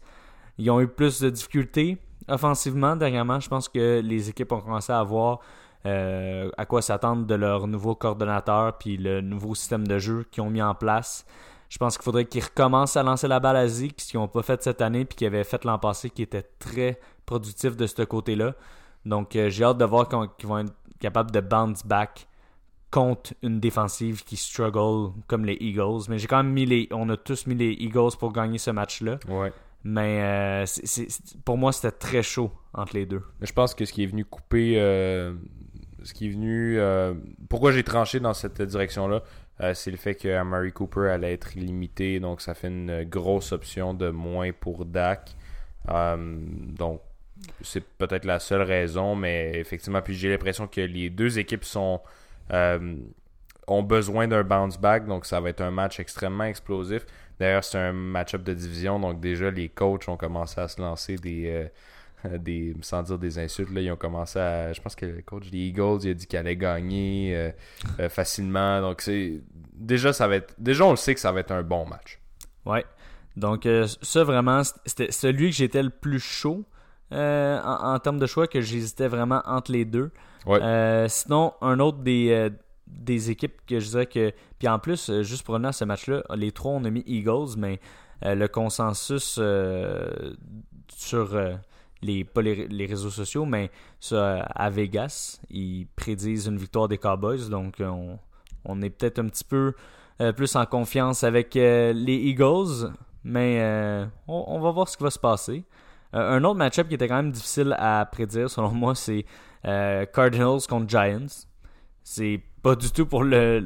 ils ont eu plus de difficultés offensivement dernièrement. Je pense que les équipes ont commencé à avoir euh, à quoi s'attendre de leur nouveau coordonnateur puis le nouveau système de jeu qu'ils ont mis en place. Je pense qu'il faudrait qu'ils recommencent à lancer la balle à Zeke, ce qu'ils n'ont pas fait cette année puis qu'ils avaient fait l'an passé, qui était très productif de ce côté-là. Donc euh, j'ai hâte de voir qu'ils vont être capables de bounce back contre une défensive qui struggle comme les Eagles. Mais j'ai quand même mis les. On a tous mis les Eagles pour gagner ce match-là. Ouais. Mais euh, pour moi, c'était très chaud entre les deux. Je pense que ce qui est venu couper ce qui est venu. Euh, pourquoi j'ai tranché dans cette direction-là, euh, c'est le fait que Mary Cooper allait être limité, donc ça fait une grosse option de moins pour Dak. Euh, donc c'est peut-être la seule raison, mais effectivement, puis j'ai l'impression que les deux équipes sont ont besoin d'un bounce back, donc ça va être un match extrêmement explosif. D'ailleurs, c'est un match-up de division, donc déjà les coachs ont commencé à se lancer des *laughs* des, sans dire des insultes, là, ils ont commencé à. Je pense que le coach des Eagles il a dit qu'il allait gagner euh, euh, facilement. Donc c'est. Déjà, ça va être. Déjà, on le sait que ça va être un bon match. Ouais. Donc euh, ça vraiment, c'était celui que j'étais le plus chaud en, termes de choix, que j'hésitais vraiment entre les deux. sinon, un autre des, des équipes que je disais que. Puis en plus, juste pour revenir à ce match-là, les trois on a mis Eagles, mais le consensus sur les, pas les, réseaux sociaux, mais ça, à Vegas, ils prédisent une victoire des Cowboys. Donc, on, on est peut-être un petit peu euh, plus en confiance avec euh, les Eagles. Mais euh, on, va voir ce qui va se passer. un autre match-up qui était quand même difficile à prédire, selon *laughs* moi, c'est Cardinals contre Giants. C'est pas du tout pour le,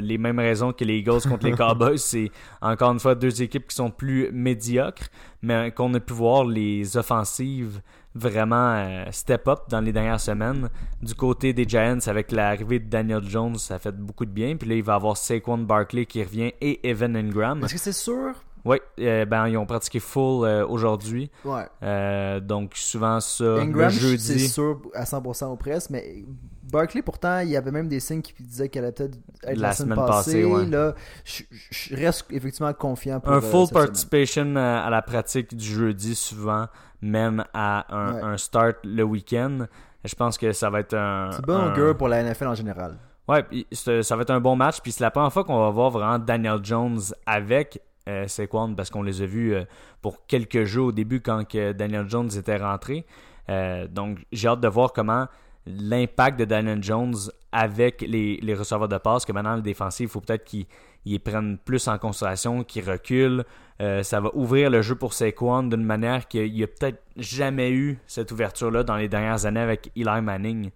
les mêmes raisons que les Eagles contre les *laughs* Cowboys. C'est encore une fois deux équipes qui sont plus médiocres, mais qu'on a pu voir les offensives vraiment euh, step up dans les dernières semaines. Du côté des Giants, avec l'arrivée de Daniel Jones, ça fait beaucoup de bien. Puis là, il va avoir Saquon Barkley qui revient et Evan Ingram. Est-ce que c'est sûr oui, euh, ben ils ont pratiqué full euh, aujourd'hui. Ouais. Euh, donc souvent ça Ingram, le jeudi. C'est sûr à 100% au presse, mais Barkley pourtant il y avait même des signes qui disaient qu'elle était être la, semaine, passée. Là, je, reste effectivement confiant pour un full participation à la pratique du jeudi souvent mène à un, start le week-end. Je pense que ça va être un. C'est bon un... pour la NFL en général. Ouais, ça va être un bon match. Puis c'est la première fois qu'on va voir vraiment Daniel Jones avec euh, Saquon parce qu'on les a vus euh, pour quelques jours au début quand Daniel Jones était rentré. Euh, donc j'ai hâte de voir comment l'impact de Daniel Jones avec les, les receveurs de passe, que maintenant le défensif, il faut peut-être qu'ils ils prennent plus en considération, qu'ils reculent. Euh, ça va ouvrir le jeu pour Saquon d'une manière qu'il n'y a peut-être jamais eu cette ouverture-là dans les dernières années avec Eli Manning.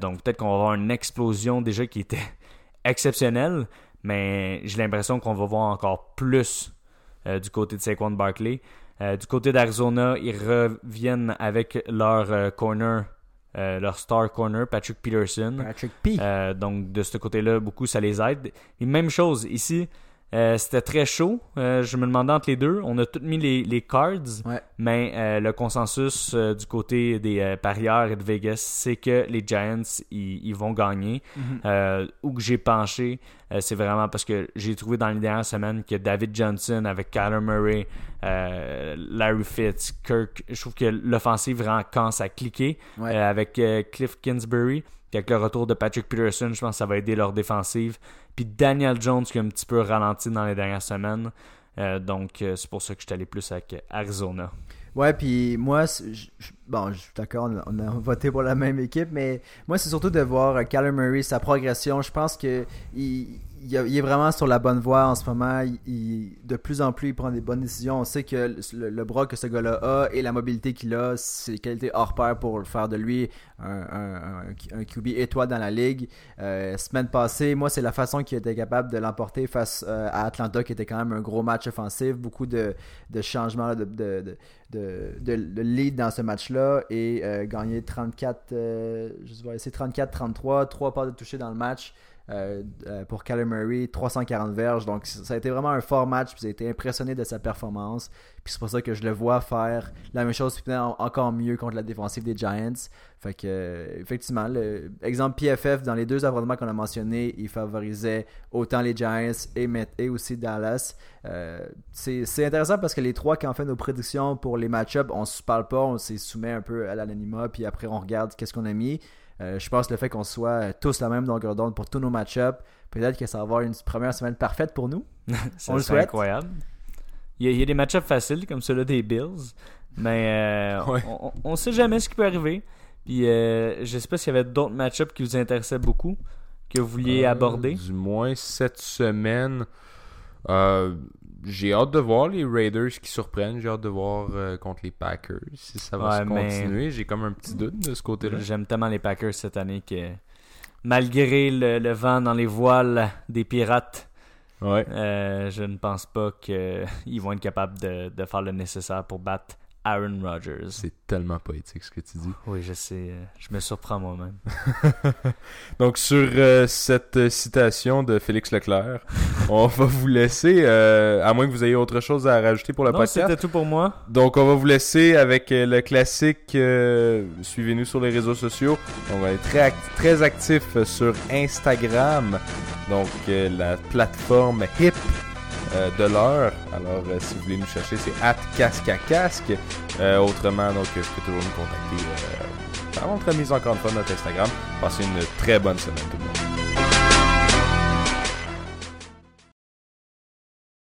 Donc peut-être qu'on va avoir une explosion déjà qui était *laughs* exceptionnelle, mais j'ai l'impression qu'on va voir encore plus euh, du côté de Saquon Barkley. du côté d'Arizona, ils reviennent avec leur corner euh, leur star corner, Patrick Peterson. Patrick P. Euh, donc de ce côté-là, beaucoup ça les aide. Et même chose ici, euh, c'était très chaud. je me demandais entre les deux. On a tous mis les, les cards, mais le consensus du côté des parieurs et de Vegas, c'est que les Giants, ils, vont gagner. Mhm. où que j'ai penché, c'est vraiment parce que j'ai trouvé dans les dernières semaines que David Johnson avec Kyler Murray, euh, Larry Fitz, Kirk. Je trouve que l'offensive vraiment commence à cliquer euh, avec euh, Cliff Kingsbury. Puis avec le retour de Patrick Peterson, je pense que ça va aider leur défensive. Puis Daniel Jones qui a un petit peu ralenti dans les dernières semaines. donc c'est pour ça que je suis allé plus avec Arizona. Ouais, puis moi, bon, je suis d'accord, on, a *laughs* voté pour la même équipe, mais moi, c'est surtout de voir Kyler Murray, sa progression. Je pense que il, il, est vraiment sur la bonne voie en ce moment. Il, de plus en plus, il prend des bonnes décisions. On sait que le, bras que ce gars-là a et la mobilité qu'il a, c'est qualité hors pair pour faire de lui un, QB étoile dans la ligue. Euh, semaine passée, moi, c'est la façon qu'il était capable de l'emporter face euh, à Atlanta, qui était quand même un gros match offensif. Beaucoup de, changements de, lead dans ce match-là et euh, gagner 34, je essayer 34-33, 3 pas de toucher dans le match. Euh, euh, pour Kyler Murray, 340 verges. Donc, ça a été vraiment un fort match. Puis j'ai été impressionné de sa performance. Puis c'est pour ça que je le vois faire la même chose, puis encore mieux contre la défensive des Giants. Fait que, euh, effectivement, le, exemple PFF, dans les deux affrontements qu'on a mentionnés, il favorisait autant les Giants et, aussi Dallas. c'est intéressant parce que les trois qui ont fait nos prédictions pour les match-ups, on se parle pas, on s'est soumet un peu à l'anonymat, puis après on regarde qu'est-ce qu'on a mis. Euh, je pense que le fait qu'on soit tous la même longueur d'onde pour tous nos match-ups, peut-être que ça va avoir une première semaine parfaite pour nous. *laughs* on le souhaite. incroyable. Il y, a, des match-ups faciles comme ceux-là des Bills, mais euh, on, ne sait jamais ce qui peut arriver. Puis euh, je sais pas s'il y avait d'autres match-ups qui vous intéressaient beaucoup, que vous vouliez aborder. Du moins cette semaine. Euh, j'ai hâte de voir les Raiders qui surprennent. J'ai hâte de voir euh, contre les Packers si ça va se continuer. J'ai comme un petit doute de ce côté-là. J'aime tellement les Packers cette année que malgré le, vent dans les voiles des pirates, euh, je ne pense pas qu'ils *laughs* vont être capables de, de, faire le nécessaire pour battre Aaron Rodgers. C'est tellement poétique ce que tu dis. Oui, je sais. Euh, je me surprends moi-même. *laughs* Donc, sur euh, cette citation de Félix Leclerc, *laughs* on va vous laisser, euh, à moins que vous ayez autre chose à rajouter pour le non, podcast. c'était tout pour moi. Donc, on va vous laisser avec le classique. Suivez-nous sur les réseaux sociaux. On va être très, très actifs sur Instagram. Donc, la plateforme HIP euh, de l'heure. Alors, euh, si vous voulez nous chercher, c'est at casque à casque. Euh, autrement, donc, je peux toujours nous contacter par notre mise encore une fois notre Instagram. Passez une très bonne semaine tout le monde.